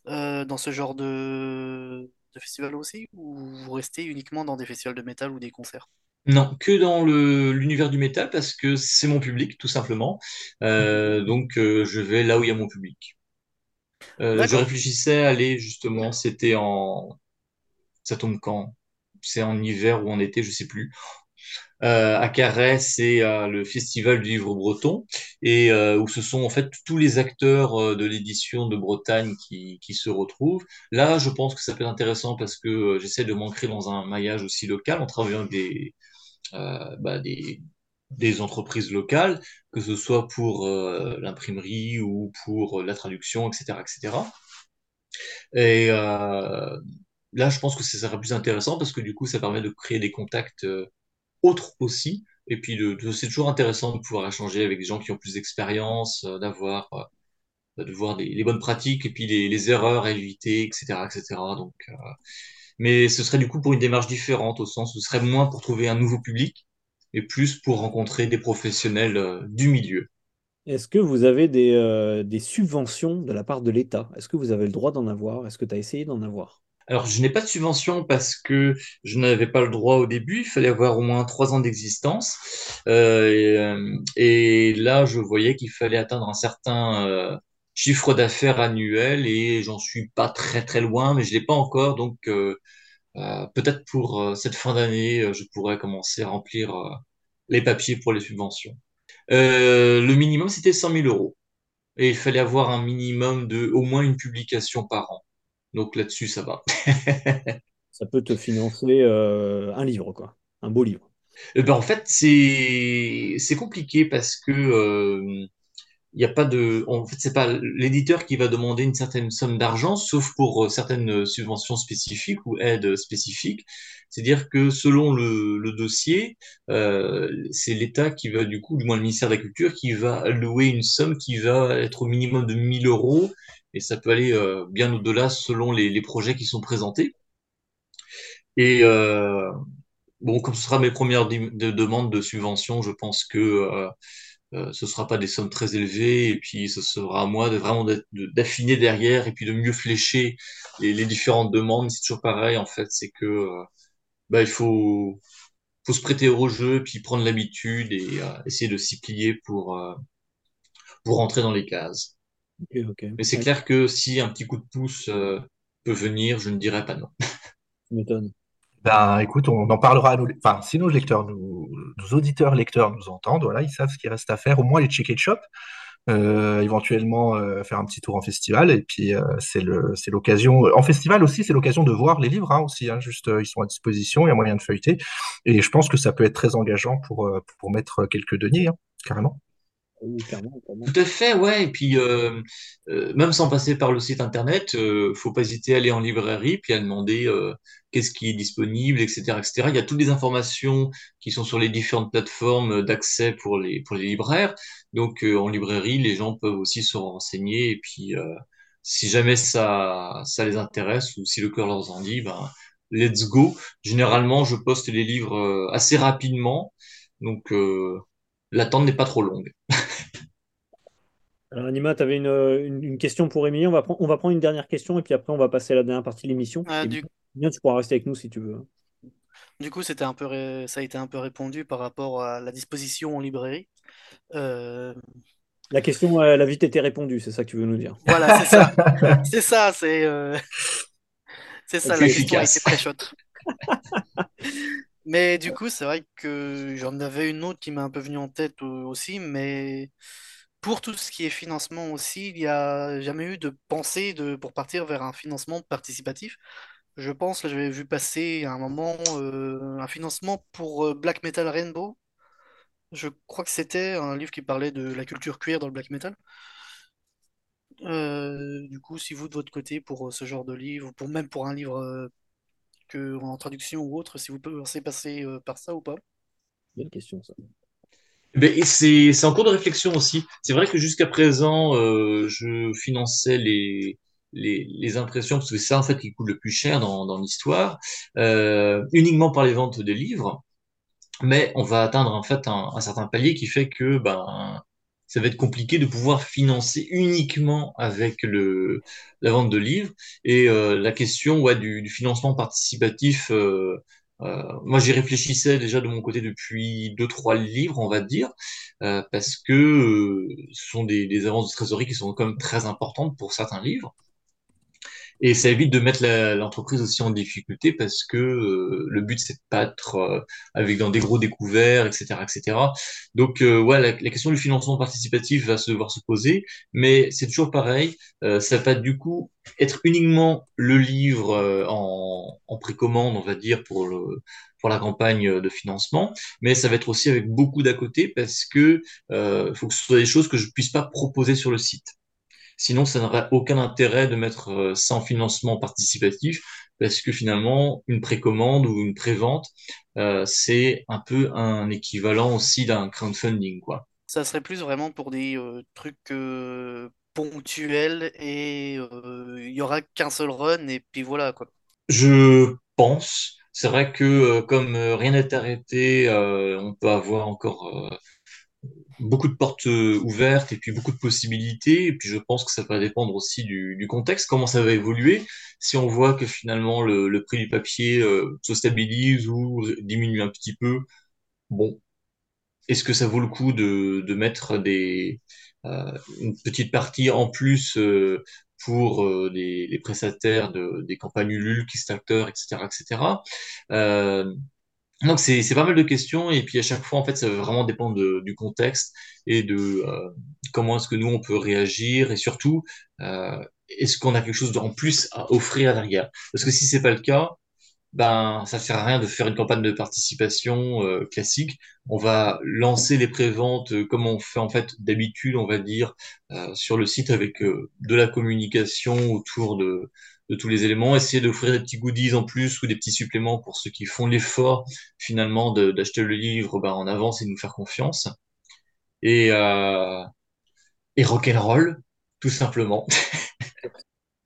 Euh, dans ce genre de, de festival aussi, ou vous restez uniquement dans des festivals de métal ou des concerts? Non, que dans l'univers du métal parce que c'est mon public, tout simplement. Euh, donc euh, je vais là où il y a mon public. Euh, je réfléchissais à aller justement, c'était en... Ça tombe quand? C'est en hiver ou en été, je sais plus. Euh, à Carhaix, c'est euh, le festival du livre breton et euh, où ce sont en fait tous les acteurs de l'édition de Bretagne qui, qui se retrouvent. Là, je pense que ça peut être intéressant parce que j'essaie de m'ancrer dans un maillage aussi local en travaillant avec des, bah, des, des entreprises locales, que ce soit pour l'imprimerie ou pour la traduction, etc., etc. Et là, je pense que ça serait plus intéressant parce que du coup, ça permet de créer des contacts euh, autres aussi. Et puis, de, c'est toujours intéressant de pouvoir échanger avec des gens qui ont plus d'expérience, euh, d'avoir, euh, de voir des, les bonnes pratiques et puis les, erreurs à éviter, etc., etc. Donc, mais ce serait du coup pour une démarche différente au sens où ce serait moins pour trouver un nouveau public, et plus pour rencontrer des professionnels du milieu. Est-ce que vous avez des subventions de la part de l'État? Est-ce que vous avez le droit d'en avoir? Est-ce que tu as essayé d'en avoir? Alors, je n'ai pas de subvention parce que je n'avais pas le droit au début. Il fallait avoir au moins trois ans d'existence. Euh, et, là, je voyais qu'il fallait atteindre un certain euh, chiffre d'affaires annuel et j'en suis pas très très loin, mais je l'ai pas encore. Donc, euh, peut-être pour cette fin d'année, je pourrais commencer à remplir les papiers pour les subventions. le minimum, c'était 100 000 euros. Et il fallait avoir un minimum de au moins une publication par an. Donc là-dessus, ça va. [laughs] ça peut te financer euh, un livre, quoi. Un beau livre. Eh ben, en fait, c'est compliqué parce que euh, il n'y a pas de, en fait, c'est pas l'éditeur qui va demander une certaine somme d'argent, sauf pour euh, certaines subventions spécifiques ou aides spécifiques. C'est-à-dire que selon le, le dossier, euh, c'est l'État qui va, du coup, du moins le ministère de la Culture, qui va allouer une somme qui va être au minimum de 1000 euros et ça peut aller euh, bien au-delà selon les, les, projets qui sont présentés. Et euh, bon, comme ce sera mes premières de demandes de subvention, je pense que euh, euh, ce sera pas des sommes très élevées et puis ce sera à moi de vraiment d'affiner derrière et puis de mieux flécher les, les différentes demandes. C'est toujours pareil en fait, c'est que euh, bah, il faut faut se prêter au jeu puis prendre l'habitude et essayer de s'y plier pour pour rentrer dans les cases. Mais c'est clair que si un petit coup de pouce euh, peut venir, je ne dirais pas non. [laughs] m'étonne. Ben, écoute, on en parlera à nos, enfin, si nos lecteurs, nos, auditeurs lecteurs nous entendent, voilà, ils savent ce qu'il reste à faire, au moins les check shop, euh, éventuellement euh, faire un petit tour en festival, et puis c'est le, c'est l'occasion. En festival aussi, c'est l'occasion de voir les livres hein, aussi. Hein, juste, ils sont à disposition, il y a moyen de feuilleter, et je pense que ça peut être très engageant pour pour mettre quelques deniers, hein, carrément. Tout à fait, ouais. Et puis, euh, euh, même sans passer par le site internet, euh, faut pas hésiter à aller en librairie puis à demander euh, qu'est-ce qui est disponible, etc., etc. Il y a toutes les informations qui sont sur les différentes plateformes d'accès pour les pour les libraires. Donc, en librairie, les gens peuvent aussi se renseigner. Et puis, si jamais ça ça les intéresse ou si le cœur leur en dit, ben let's go. Généralement, je poste les livres assez rapidement. Donc l'attente n'est pas trop longue. [laughs] Alors, Anima, tu avais une, question pour Émilie. On va, on va prendre une dernière question et puis après, on va passer à la dernière partie de l'émission. Ah, du... Bien, tu pourras rester avec nous si tu veux. Du coup, c'était un peu ça a été un peu répondu par rapport à la disposition en librairie. Euh, la question, elle a vite été répondue, c'est ça que tu veux nous dire. Voilà, c'est ça. [laughs] c'est ça, c'est. Euh, [laughs] c'est ça, la question était très chaude. Mais du coup, c'est vrai que j'en avais une autre qui m'a un peu venue en tête aussi, mais pour tout ce qui est financement aussi, il n'y a jamais eu de pensée de, pour partir vers un financement participatif. Je pense, là, j'avais vu passer à un moment euh, un financement pour euh, Black Metal Rainbow. Je crois que c'était un livre qui parlait de la culture queer dans le black metal. Euh, du coup, si vous de votre côté pour ce genre de livre, ou pour même pour un livre que en traduction ou autre, si vous pensez passer par ça ou pas Bonne question, ça. Ben, c'est, en cours de réflexion aussi. C'est vrai que jusqu'à présent, euh, je finançais les, les, les, impressions, parce que c'est ça en fait qui coûte le plus cher dans, dans l'histoire, euh, uniquement par les ventes de livres. Mais on va atteindre en fait un, un certain palier qui fait que ben, ça va être compliqué de pouvoir financer uniquement avec le, la vente de livres. Et euh, la question ouais, du, du financement participatif, euh, moi j'y réfléchissais déjà de mon côté depuis deux trois livres, on va dire, euh, parce que euh, ce sont des, des avances de trésorerie qui sont quand même très importantes pour certains livres. Et ça évite de mettre l'entreprise aussi en difficulté parce que euh, le but c'est de pas être euh, avec dans des gros découverts, etc., etc. Donc euh, ouais, la, question du financement participatif va se devoir se poser, mais c'est toujours pareil. ça va du coup être uniquement le livre en, en précommande, on va dire pour le pour la campagne de financement, mais ça va être aussi avec beaucoup d'à côté parce que euh, faut que ce soit des choses que je puisse pas proposer sur le site. Sinon, ça n'aurait aucun intérêt de mettre euh, sans financement participatif parce que finalement, une précommande ou une prévente, euh, c'est un peu un équivalent aussi d'un crowdfunding, quoi. Ça serait plus vraiment pour des euh, trucs ponctuels et il y aura qu'un seul run et puis voilà, quoi. Je pense. c'est vrai que comme rien n'est arrêté, on peut avoir encore beaucoup de portes ouvertes et puis beaucoup de possibilités. Et puis je pense que ça va dépendre aussi du, contexte, comment ça va évoluer. Si on voit que finalement le, prix du papier se stabilise ou diminue un petit peu, bon, est-ce que ça vaut le coup de, mettre des, euh, une petite partie en plus euh, pour euh, les, prestataires de, des campagnes Ulule, Kickstarter, etc., etc. donc c'est pas mal de questions. Et puis à chaque fois en fait ça va vraiment dépendre de, du contexte et de comment est-ce que nous on peut réagir. Et surtout est-ce qu'on a quelque chose en plus à offrir derrière parce que si c'est pas le cas ben ça sert à rien de faire une campagne de participation euh, classique. On va lancer les préventes euh, comme on fait en fait d'habitude, on va dire, euh, sur le site avec de la communication autour de, de tous les éléments, essayer d'offrir des petits goodies en plus ou des petits suppléments pour ceux qui font l'effort finalement d'acheter le livre ben, en avance et nous faire confiance. Et, et rock'n'roll, tout simplement. [laughs]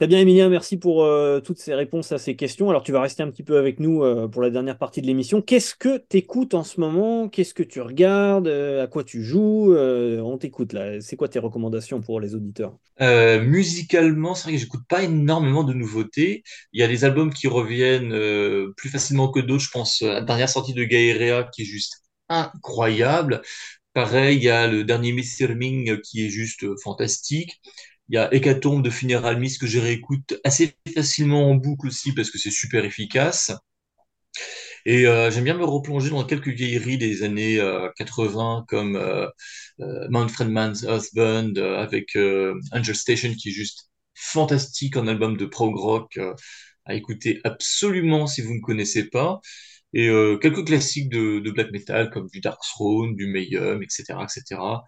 Bien, Emilien, merci pour euh, toutes ces réponses à ces questions. Alors, tu vas rester un petit peu avec nous euh, pour la dernière partie de l'émission. Qu'est-ce que tu écoutes en ce moment? Qu'est-ce que tu regardes? Euh, À quoi tu joues? On t'écoute là. C'est quoi tes recommandations pour les auditeurs? Musicalement, c'est vrai que j'écoute pas énormément de nouveautés. Il y a des albums qui reviennent plus facilement que d'autres. Je pense la dernière sortie de Gaïrea qui est juste incroyable. Pareil, il y a le dernier Miss Ming qui est juste fantastique. Il y a Hécatombe de Funeral Miss que je réécoute assez facilement en boucle aussi parce que c'est super efficace. Et euh, j'aime bien me replonger dans quelques vieilleries des années 80 euh, comme euh, Manfred Mann's Husband avec Angel Station qui est juste fantastique en album de prog rock à écouter absolument si vous ne connaissez pas. Et quelques classiques de, de, black metal comme du Dark Throne, du Mayhem, etc. etc.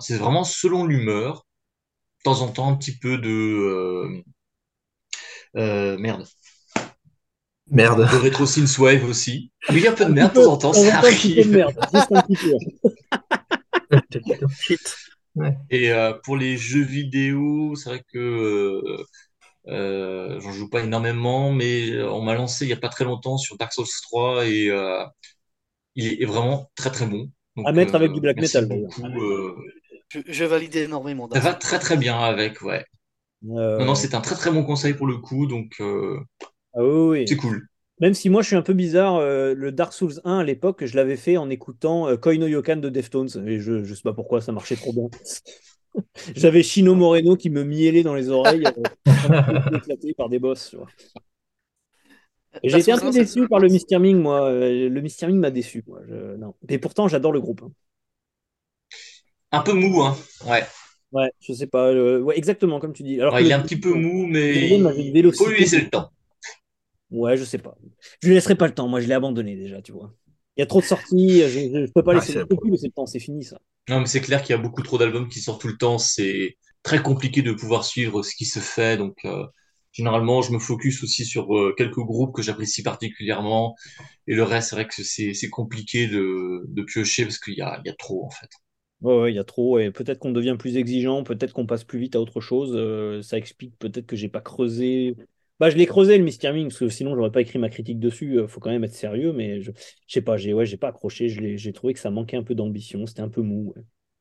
c'est vraiment selon l'humeur temps en temps un petit peu de euh, euh, merde. Merde. De rétro wave aussi. Oui, un peu de merde de temps en temps, ça arrive. Merde, juste un petit peu. Et euh, pour les jeux vidéo, c'est vrai que euh, j'en joue pas énormément, mais on m'a lancé il y a pas très longtemps sur Dark Souls 3 et il est vraiment très très bon. à mettre avec du black metal. Je, valide énormément. Ça va très très bien avec, ouais. Euh, non, non, c'est un très très bon conseil pour le coup, donc euh, ah oui, c'est cool. Même si moi je suis un peu bizarre, euh, le Dark Souls 1 à l'époque, je l'avais fait en écoutant Koino Yokan de Deftones, et je, je sais pas pourquoi ça marchait trop bien. [laughs] J'avais Chino Moreno qui me miellait dans les oreilles, [laughs] [laughs] éclaté par des boss. J'ai été un peu déçu par le Mr. Ming, moi. Le Mr. Ming m'a déçu. Moi. Non. Et pourtant, j'adore le groupe. Un peu mou, hein. Ouais. Ouais, je sais pas. Euh, ouais, exactement comme tu dis. Alors il est un petit peu mou, mais il faut lui laisser le temps. Ouais, je sais pas. Je lui laisserai pas le temps. Moi, je l'ai abandonné déjà, tu vois. Il y a trop de sorties. Je, ne peux pas laisser le temps. C'est fini, ça. Non, mais c'est clair qu'il y a beaucoup trop d'albums qui sortent tout le temps. C'est très compliqué de pouvoir suivre ce qui se fait. Donc, euh, généralement, je me focus aussi sur euh, quelques groupes que j'apprécie particulièrement. Et le reste, c'est vrai que c'est compliqué de, de piocher parce qu'il y a, il y a trop, en fait. Ouais, il y a trop. Et peut-être qu'on devient plus exigeant, peut-être qu'on passe plus vite à autre chose. Euh, ça explique peut-être que j'ai pas creusé. Bah, je l'ai creusé le Mr. Ming, parce que sinon j'aurais pas écrit ma critique dessus. Il euh, faut quand même être sérieux, mais je, je sais pas, j'ai ouais, j'ai pas accroché. J'ai trouvé que ça manquait un peu d'ambition, c'était un peu mou.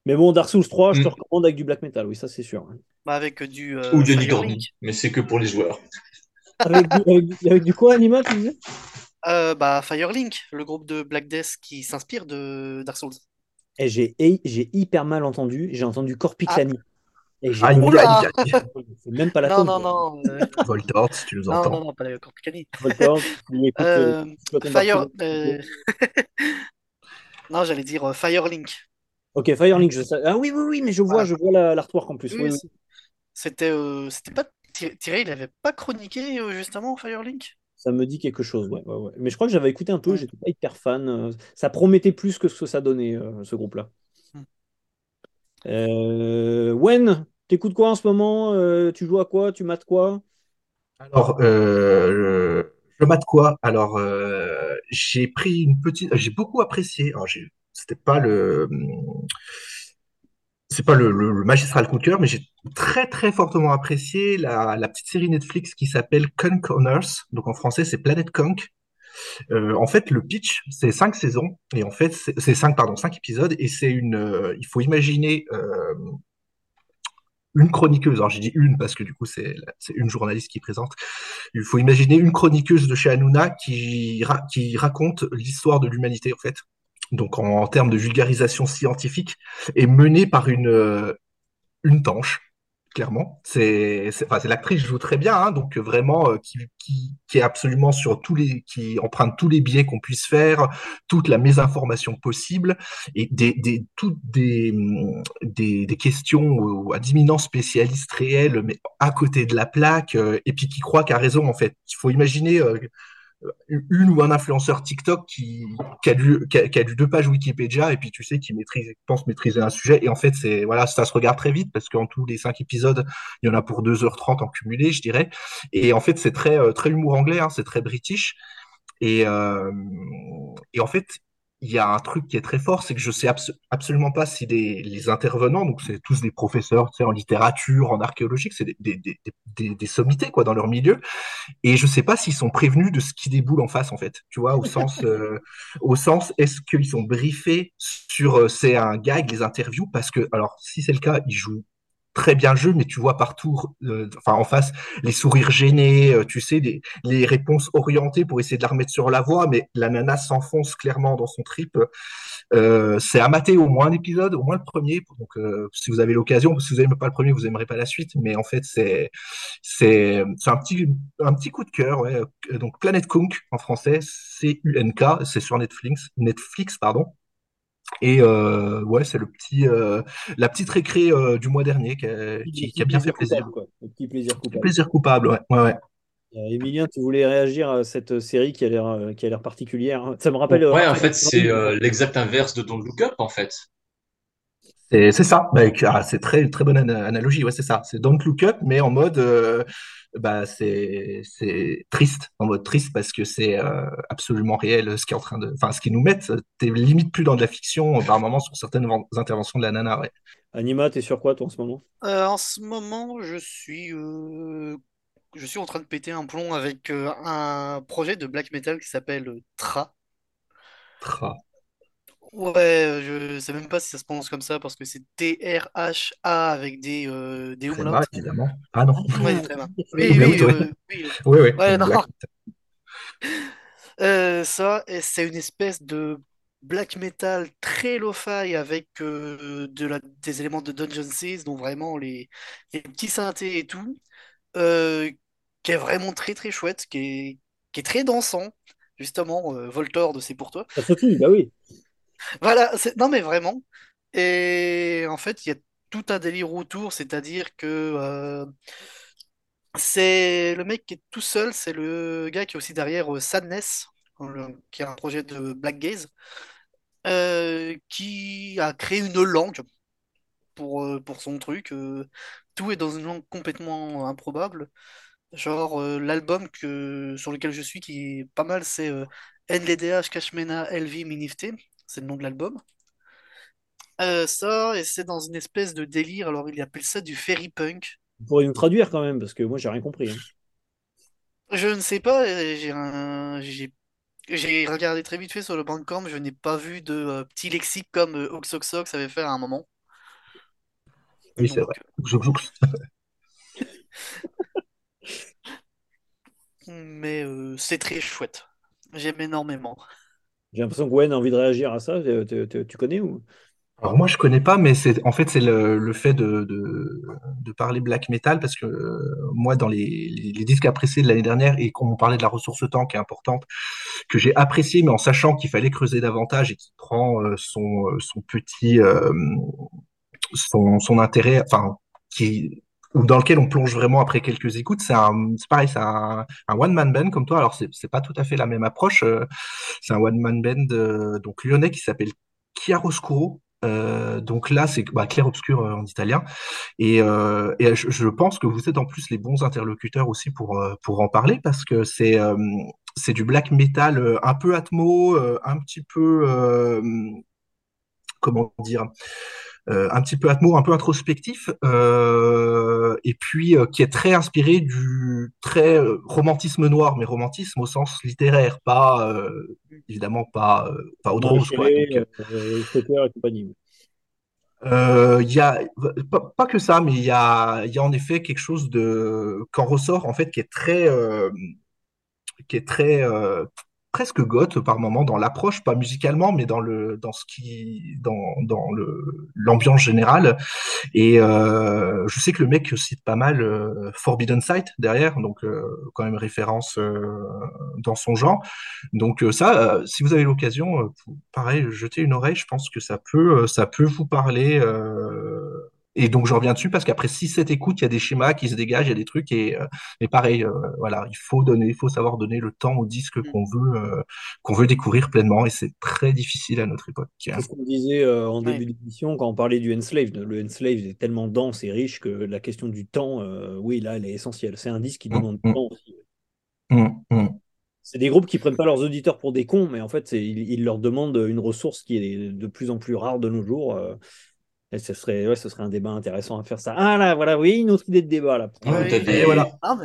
Mais bon, Dark Souls 3, je te mm. recommande avec du black metal, oui, ça c'est sûr. Hein. Bah, avec du. Euh, Ou Johnny Cordy, mais c'est que pour les joueurs. [laughs] avec, du, avec, du, quoi, Anima, tu disais? Bah, Firelink, le groupe de Black Death qui s'inspire de Dark Souls. Et j'ai hyper mal entendu. J'ai entendu Corpiclani. Ah. Et ah, C'est même pas la Non, non, non. Euh... Si tu nous entends. Non, non, non, pas Corpiclani. Voltort, euh, euh Fire. Euh, [laughs] non, j'allais dire euh, Firelink. Ok, Firelink, je sais. Ah oui, oui, oui, mais je vois, je vois l'artwork en plus. C'était, c'était pas. Thierry, il avait pas chroniqué justement Firelink? Ça me dit quelque chose, ouais, Mais je crois que j'avais écouté un peu, j'étais pas hyper fan. Euh, ça promettait plus que ce que ça donnait, euh, ce groupe-là. Hmm. Euh, Wen, t'écoutes quoi en ce moment Tu joues à quoi Tu mates quoi? Alors, je, mate quoi? Alors, j'ai pris une petite. J'ai beaucoup apprécié. Alors, c'était pas le c'est pas le, magistral coup de cœur, mais j'ai très très fortement apprécié la, petite série Netflix qui s'appelle Conk on Earth. Donc en français, c'est Planète Conk. en fait, le pitch, c'est cinq saisons, et en fait, c'est cinq, pardon, cinq épisodes, et c'est une, il faut imaginer une chroniqueuse, alors j'ai dit une parce que du coup c'est une journaliste qui présente, il faut imaginer une chroniqueuse de chez Hanouna qui raconte l'histoire de l'humanité en fait, donc en, termes de vulgarisation scientifique, et menée par une, une tanche, clairement. C'est, enfin, l'actrice joue très bien, hein, donc vraiment euh, qui, qui, qui, est absolument sur tous les, qui emprunte tous les biais qu'on puisse faire, toute la mésinformation possible et des, des toutes des, des, des questions à d'imminents spécialistes réels, mais à côté de la plaque, euh, et puis qui croit qu'à raison en fait. Il faut imaginer euh, une ou un influenceur TikTok qui, qui, a lu, qui, a, deux pages Wikipédia et puis tu sais qui maîtrise, pense maîtriser un sujet. Et en fait c'est voilà ça se regarde très vite parce qu'en tous les cinq épisodes il y en a pour 2h30 en cumulé je dirais. Et en fait c'est très euh, très humour anglais hein, c'est très british. Et, euh, et en fait il y a un truc qui est très fort, c'est que je sais absolument pas si les, intervenants, donc c'est tous des professeurs tu sais, en littérature, en archéologie, c'est des, des, des, sommités quoi dans leur milieu, et je sais pas s'ils sont prévenus de ce qui déboule en face en fait, tu vois, au sens, euh, [laughs] au sens, est-ce qu'ils sont briefés sur euh, c'est un gag les interviews parce que alors si c'est le cas, ils jouent très bien le jeu, mais tu vois partout, euh, enfin en face, les sourires gênés, euh, tu sais, les, les, réponses orientées pour essayer de la remettre sur la voie, mais la nana s'enfonce clairement dans son trip. Euh, c'est à mater au moins un épisode, au moins le premier. Donc, si vous avez l'occasion, si vous n'aimez pas le premier, vous n'aimerez pas la suite. Mais en fait, c'est c'est un petit un petit coup de cœur. Ouais. Donc, Planet Kunk en français, C U N K, c'est sur Netflix, Netflix pardon. Et euh, ouais, c'est le petit, euh, la petite récré euh, du mois dernier qui a, qui, a bien fait plaisir. quoi. Le petit plaisir coupable. plaisir coupable, ouais. ouais, ouais. Emilien, tu voulais réagir à cette série qui a l'air qui a l'air particulière. Ça me rappelle. Ouais, en fait, c'est l'exact inverse de Don't Look Up, en fait. C'est ça. Bah, ah, c'est très très bonne analogie. Ouais, c'est ça. C'est Don't Look Up, mais en mode bah c'est c'est triste en mode triste parce que c'est euh, absolument réel ce qui est en train de enfin ce qui nous met t'es limite plus dans de la fiction par moment sur certaines interventions de la nana ouais. Anima t'es sur quoi toi en ce moment? Euh, en ce moment je suis euh, je suis en train de péter un plomb avec un projet de black metal qui s'appelle Tra. Tra Ouais, je sais même pas si ça se prononce comme ça parce que c'est T-R-H-A avec des, euh, des umlauts. évidemment. Ah non. [laughs] Ouais, très bien. [laughs] Oui, oui, euh, oui. oui, oui. Ouais, non. [laughs] Euh, ça, c'est une espèce de black metal très lo-fi avec euh, de la, des éléments de Dungeon 6, donc vraiment les, les petits synthés et tout, euh, qui est vraiment très très chouette, qui est, qui est très dansant. Justement, euh, Voltor de C'est pour toi. Ça fait bah oui. Voilà, non mais vraiment. Et en fait, il y a tout un délire autour, c'est-à-dire que euh, c'est le mec qui est tout seul, c'est le gars qui est aussi derrière euh, Sadness, qui est un projet de Black Gaze, euh, qui a créé une langue pour, son truc. tout est dans une langue complètement improbable. Genre, l'album sur lequel je suis, qui est pas mal, c'est NLDH Kashmena LV Minifte c'est le nom de l'album. Euh, ça, et c'est dans une espèce de délire, alors il appelle ça du fairy punk. Vous pourriez nous traduire quand même, parce que moi j'ai rien compris. Hein. Je ne sais pas, j'ai un... j'ai regardé très vite fait sur le Bandcamp, je n'ai pas vu de euh, petit lexique comme euh, Oxoxox avait fait à un moment. Oui, c'est vrai. [laughs] Mais c'est très chouette. J'aime énormément. J'ai l'impression que Gwen a envie de réagir à ça. Tu connais ou? Alors moi je connais pas, mais c'est en fait c'est le, fait de, de, parler black metal parce que euh, moi dans les, les, disques appréciés de l'année dernière et qu'on parlait de la ressource temps qui est importante, que j'ai apprécié mais en sachant qu'il fallait creuser davantage et qui prend euh, son, euh, son petit son, intérêt, enfin qui dans lequel on plonge vraiment après quelques écoutes. C'est pareil, c'est un, one man band comme toi. Alors c'est, pas tout à fait la même approche. Euh, c'est un one man band euh, donc lyonnais qui s'appelle Chiaroscuro. Euh, donc là, c'est bah, clair obscur euh, en italien. Et, et je, je, pense que vous êtes en plus les bons interlocuteurs aussi pour pour en parler parce que c'est c'est du black metal un peu atmo, un petit peu comment dire un petit peu atmo, un peu introspectif, et puis qui est très inspiré du très romantisme noir, mais romantisme au sens littéraire, pas évidemment pas pas Audrose, quoi. Donc, et compagnie. Euh, il y a pas, que ça, mais il y a, y a en effet quelque chose de qu'en ressort en fait qui est très euh, qui est très euh, presque goth par moment dans l'approche, pas musicalement, mais dans le dans ce qui dans dans le l'ambiance générale. Et euh, je sais que le mec cite pas mal euh, Forbidden Sight derrière, donc euh, quand même référence dans son genre. Donc ça, si vous avez l'occasion, pareil, jeter une oreille, je pense que ça peut ça peut vous parler et donc, j'en reviens dessus parce qu'après 6-7 écoutes, il y a des schémas qui se dégagent, il y a des trucs. Et, euh, pareil, euh, voilà, il faut donner, il faut savoir donner le temps au disque mm. qu'on veut, euh, qu'on veut découvrir pleinement. Et c'est très difficile à notre époque. C'est ce qu'on disait en début d'émission quand on parlait du Enslaved. Le Enslaved est tellement dense et riche que la question du temps, oui, là, elle est essentielle. C'est un disque qui mm, demande du mm. temps aussi. C'est des groupes qui prennent pas leurs auditeurs pour des cons, mais en fait, ils, leur demandent une ressource qui est de plus en plus rare de nos jours ce serait, ouais, ce serait un débat intéressant à faire ça. Ah là, voilà, oui, une autre idée de débat là. voilà. Ah,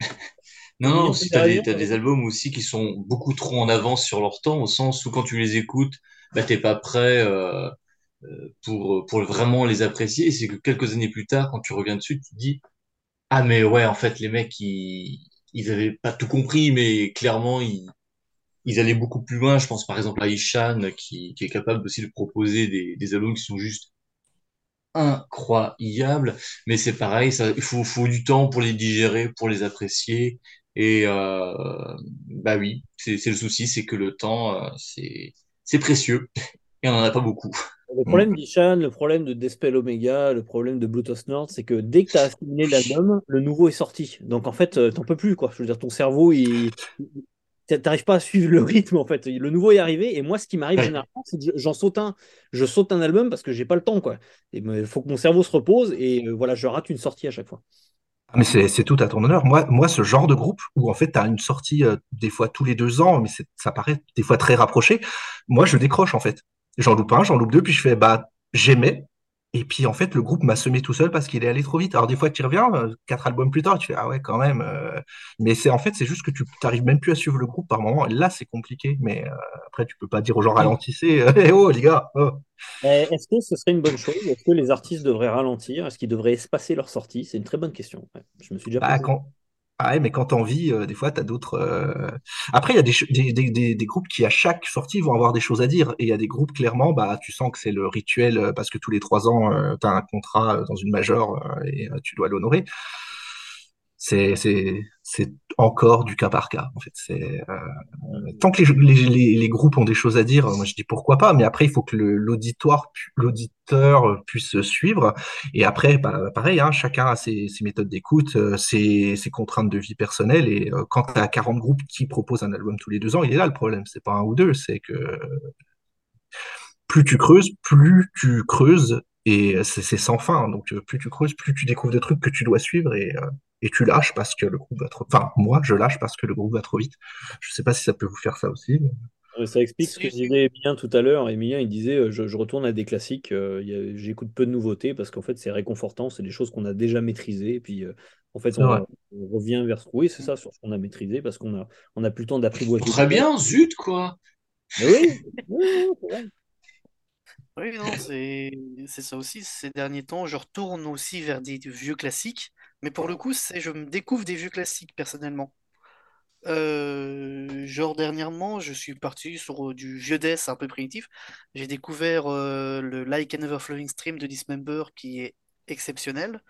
[laughs] non, non, si tu as, des albums aussi qui sont beaucoup trop en avance sur leur temps, au sens où quand tu les écoutes, bah, t'es pas prêt euh, euh, pour, pour vraiment les apprécier. Et c'est que quelques années plus tard, quand tu reviens dessus, tu te dis Ah, mais ouais, en fait, les mecs, ils, ils avaient pas tout compris, mais clairement, ils, ils allaient beaucoup plus loin. Je pense par exemple à Ishan, qui, qui est capable aussi de proposer des, des albums qui sont juste incroyable, mais c'est pareil, il faut, du temps pour les digérer, pour les apprécier. Et euh, bah oui, c'est le souci, c'est que le temps, euh, c'est précieux et on n'en a pas beaucoup. Le problème d'Ishan, le problème de Despel Omega, le problème de Bluetooth Nord, c'est que dès que tu as assimilé l'album, le nouveau est sorti. Donc en fait, euh, t'en peux plus, quoi. Je veux dire, ton cerveau, il, t'arrives pas à suivre le rythme en fait. Le nouveau est arrivé et moi ce qui m'arrive généralement c'est que j'en saute un, je saute un album parce que j'ai pas le temps quoi. Il faut que mon cerveau se repose et euh, voilà je rate une sortie à chaque fois. Ah, mais c'est tout à ton honneur. Moi, moi, ce genre de groupe où en fait tu as une sortie euh, des fois tous les deux ans, mais ça paraît des fois très rapproché, moi je décroche en fait. J'en loupe un, j'en loupe deux, puis je fais bah j'aimais, et puis en fait, le groupe m'a semé tout seul parce qu'il est allé trop vite. Alors des fois, tu reviens euh, quatre albums plus tard, tu fais ah ouais quand même. Euh. Mais c'est en fait, c'est juste que tu n'arrives même plus à suivre le groupe par moment. là, c'est compliqué. Mais euh, après, tu peux pas dire aux gens ralentissez. [laughs] Eh oh les gars. Oh. Est-ce que ce serait une bonne chose? Est-ce que les artistes devraient ralentir? Est-ce qu'ils devraient espacer leur sortie? C'est une très bonne question. Je me suis déjà bah. Mais quand t'en vis, euh, des fois, t'as d'autres. Euh, après, il y a des, groupes qui, à chaque sortie, vont avoir des choses à dire. Et il y a des groupes, clairement, bah, tu sens que c'est le rituel euh, parce que tous les trois ans, tu as un contrat dans une major et tu dois l'honorer c'est encore du cas par cas en fait. Euh, tant que les, groupes ont des choses à dire moi je dis pourquoi pas mais après il faut que l'auditoire l'auditeur puisse suivre. Et après bah, pareil hein, chacun a ses, méthodes d'écoute euh, ses, ses, contraintes de vie personnelle. Et euh, quand tu as 40 groupes qui proposent un album tous les deux ans il est là le problème. C'est pas un ou deux c'est que plus tu creuses plus tu creuses et c'est sans fin. Donc plus tu creuses plus tu découvres des trucs que tu dois suivre et et tu lâches parce que le groupe va trop. Enfin, moi, je lâche parce que le groupe va trop vite. Je sais pas si ça peut vous faire ça aussi. Ça explique ce que disait bien tout à l'heure. Emilien, il disait euh, je, retourne à des classiques, euh, j'écoute peu de nouveautés parce qu'en fait, c'est réconfortant, c'est des choses qu'on a déjà maîtrisées. Et puis, euh, en fait, on, revient vers ce oui, c'est ça, sur ce qu'on a maîtrisé parce qu'on a, on a plus le temps d'apprivoiser. Très bien, zut, quoi. [laughs] oui, oui, non, c'est ça aussi. Ces derniers temps, je retourne aussi vers des vieux classiques mais pour le coup, c'est je me découvre des vieux classiques personnellement. Euh, genre dernièrement, je suis parti sur euh, du vieux death un peu primitif. J'ai découvert euh, le Like a Never Flowing Stream de Dismember qui est exceptionnel.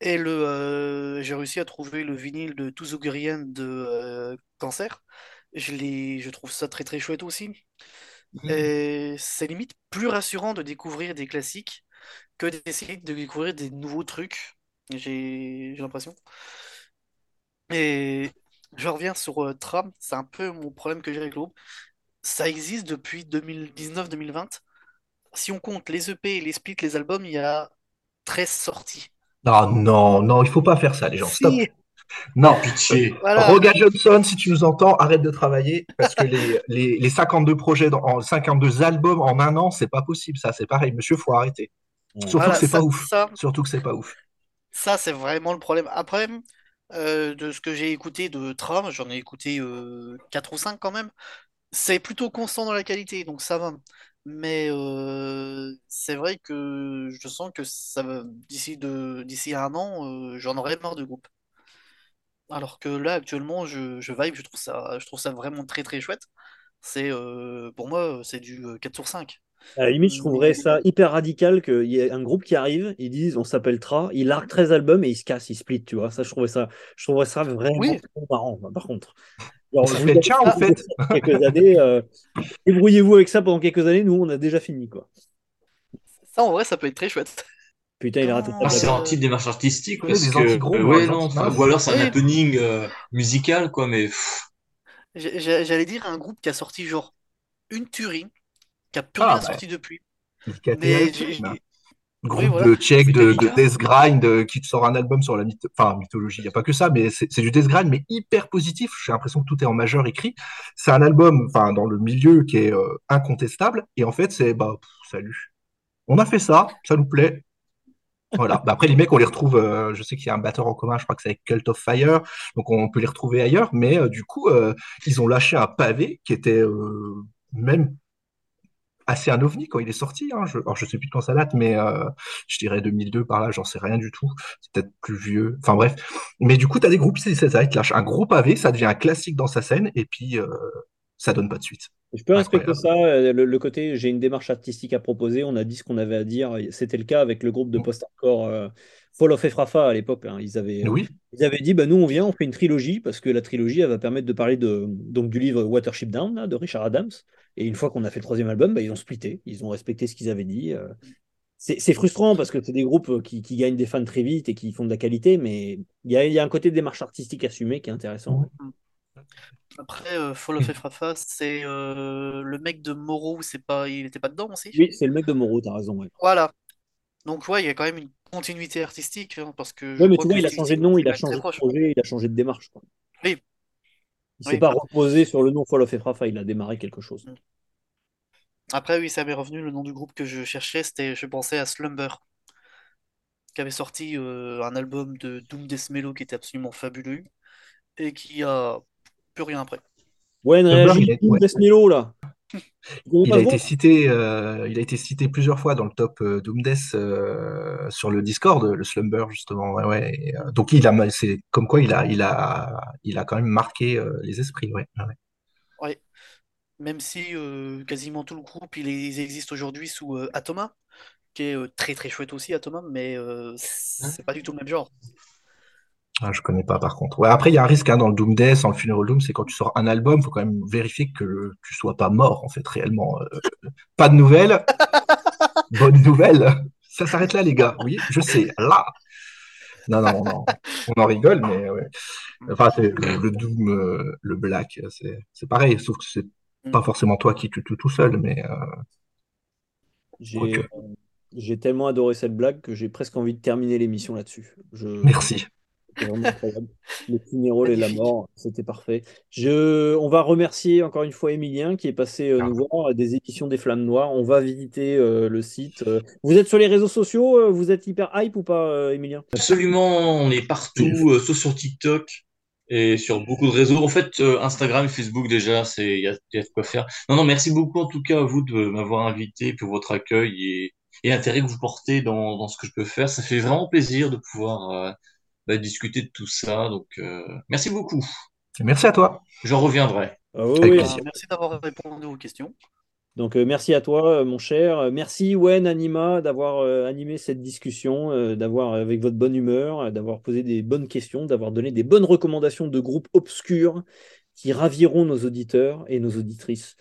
Et le, j'ai réussi à trouver le vinyle de Tuzugurian de Cancer. Je, je trouve ça très très chouette aussi. Mmh. Et c'est limite plus rassurant de découvrir des classiques que d'essayer de découvrir des nouveaux trucs j'ai l'impression. Et je reviens sur euh, Tram, c'est un peu mon problème que j'ai avec le groupe. Ça existe depuis 2019-2020. Si on compte les EP, les splits, les albums, il y a 13 sorties. Non, non, non, il faut pas faire ça, les gens. Stop. Non, pitié. Roga Johnson, si tu nous entends, arrête de travailler parce que les, [laughs] les, les 52 projets, dans, 52 albums en un an, c'est pas possible, ça. C'est pareil, monsieur, faut arrêter. Surtout que c'est pas ouf. Surtout que c'est pas ouf. Ça, c'est vraiment le problème. Après, euh, de ce que j'ai écouté de Tram, j'en ai écouté 4 ou 5 quand même, c'est plutôt constant dans la qualité, donc ça va. Mais c'est vrai que je sens que ça d'ici d'ici un an, j'en aurai marre de groupe. Alors que là, actuellement, je, je vibe, je trouve ça, je trouve ça vraiment très très chouette. C'est pour moi, c'est du 4 sur 5. À la limite, je trouverais ça hyper radical qu'il y ait un groupe qui arrive, ils disent on s'appelle Tra, il largue 13 albums et il se casse, il split, tu vois. Ça, je trouverais ça, je trouverais ça vraiment marrant, par contre. Alors, ça fait en fait. [laughs] Quelques années, euh, débrouillez-vous avec ça pendant quelques années, nous, on a déjà fini, quoi. Ça, en vrai, ça peut être très chouette. Putain, il a raté ah, C'est un type démarche artistique, parce que... ouais, non, ou alors c'est un happening euh, musical, quoi, mais... J'allais dire un groupe qui a sorti genre une tuerie qui a plus ah, rien bah. sorti depuis. Mais groupe de tchèque de, de Death Grind euh, qui te sort un album sur la enfin, mythologie. Il n'y a pas que ça, mais c'est du Death Grind, mais hyper positif. J'ai l'impression que tout est en majeur écrit. C'est un album enfin, dans le milieu qui est euh, incontestable. Et en fait, c'est bah, salut. On a fait ça, ça nous plaît. Voilà. Bah, après, les mecs, on les retrouve. Euh, je sais qu'il y a un batteur en commun, je crois que c'est avec Cult of Fire, donc on peut les retrouver ailleurs. Mais du coup, ils ont lâché un pavé qui était même assez un ovni quand il est sorti. Hein. Je, alors je sais plus de quand ça date, mais euh, je dirais 2002 par là, j'en sais rien du tout. C'est peut-être plus vieux. Enfin bref. Mais du coup, tu as des groupes, c'est ça, ça lâche un gros pavé, ça devient un classique dans sa scène, et puis euh, ça donne pas de suite. Je peux respecter ça. Euh, le, côté, j'ai une démarche artistique à proposer. On a dit ce qu'on avait à dire. C'était le cas avec le groupe de mm. post-hardcore Fall of Efrafa à l'époque. Hein. Ils, avaient, ils avaient dit bah, nous, on vient, on fait une trilogie parce que la trilogie, elle va permettre de parler de, donc, du livre Watership Down de Richard Adams. Et une fois qu'on a fait le troisième album, bah, ils ont splitté, ils ont respecté ce qu'ils avaient dit. Euh. C'est frustrant parce que c'est des groupes qui, gagnent des fans très vite et qui font de la qualité, mais il y a, un côté de démarche artistique assumé qui est intéressant. Après, euh, Fall of Efrafa, c'est euh, le mec de Moreau, c'est pas, il n'était pas dedans aussi? Oui, c'est le mec de Moreau, t'as raison. Voilà. Donc, ouais, il y a quand même une continuité artistique. Hein, parce que ouais, mais tu vois, il a changé de nom, il a changé de projet, il a changé de démarche. Quoi. Oui, il s'est pas reposé sur le nom Fall of Efrafa, il a démarré quelque chose. Mm. Après, oui, ça m'est revenu. Le nom du groupe que je cherchais, c'était, je pensais à Slumber, qui avait sorti euh, un album de Doom Death Mellow qui était absolument fabuleux et qui a plus rien après. Ouais, réagit Doom Death Mellow là. Il a, été cité, euh, il a été cité plusieurs fois dans le top euh, euh sur le Discord, le Slumber justement. Ouais, euh, donc il a, c'est comme quoi il a, il a, il a quand même marqué les esprits. Ouais, ouais. Même si quasiment tout le groupe, il, il existe aujourd'hui sous Atoma, qui est très très chouette aussi Atoma, mais c'est pas du tout le même genre. Ah, je connais pas par contre. Ouais, après, il y a un risque hein, dans le Doom Death, dans le Funeral Doom, c'est quand tu sors un album, il faut quand même vérifier que tu sois pas mort, en fait, réellement. Euh, pas de nouvelles. [laughs] Bonne nouvelle. Ça s'arrête là, les gars. Oui, je sais. Là. Non, non, non. On en rigole, mais ouais. Enfin, c'est le, Doom, euh, le Black, c'est pareil, sauf que c'est pas forcément toi qui tue tout, tout seul, mais. Euh, j'ai tellement adoré cette blague que j'ai presque envie de terminer l'émission là-dessus. Je... Merci. C'était vraiment incroyable. Le funéral et la mort, c'était parfait. Je, on va remercier encore une fois Emilien qui est passé euh, nous voir des éditions des Flammes Noires. On va visiter euh, le site. Euh. Vous êtes sur les réseaux sociaux Vous êtes hyper hype ou pas, Emilien Absolument, on est partout, sauf sur TikTok et sur beaucoup de réseaux. En fait, Instagram, Facebook déjà, c'est il y, a de quoi faire. Non, non, merci beaucoup en tout cas à vous de m'avoir invité pour votre accueil et, et l'intérêt que vous portez dans, dans, ce que je peux faire. Ça fait vraiment plaisir de pouvoir bah, discuter de tout ça. Donc, euh, merci beaucoup. Merci à toi. J'en reviendrai. Ah merci d'avoir répondu aux questions. Donc euh, merci à toi, euh, mon cher. Merci Wen Anima d'avoir animé cette discussion, d'avoir avec votre bonne humeur, d'avoir posé des bonnes questions, d'avoir donné des bonnes recommandations de groupes obscurs qui raviront nos auditeurs et nos auditrices.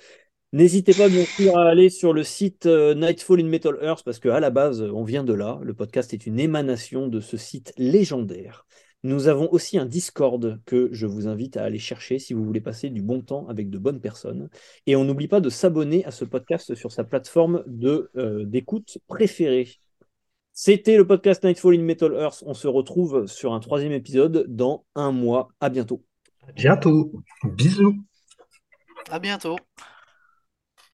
N'hésitez pas bien sûr à aller sur le site euh, Nightfall in Metal Earth parce qu'à la base, on vient de là. Le podcast est une émanation de ce site légendaire. Nous avons aussi un Discord que je vous invite à aller chercher si vous voulez passer du bon temps avec de bonnes personnes. Et on n'oublie pas de s'abonner à ce podcast sur sa plateforme de, euh, d'écoute préférée. C'était le podcast Nightfall in Metal Earth. On se retrouve sur un troisième épisode dans un mois. À bientôt. Bientôt. Bisous. À bientôt.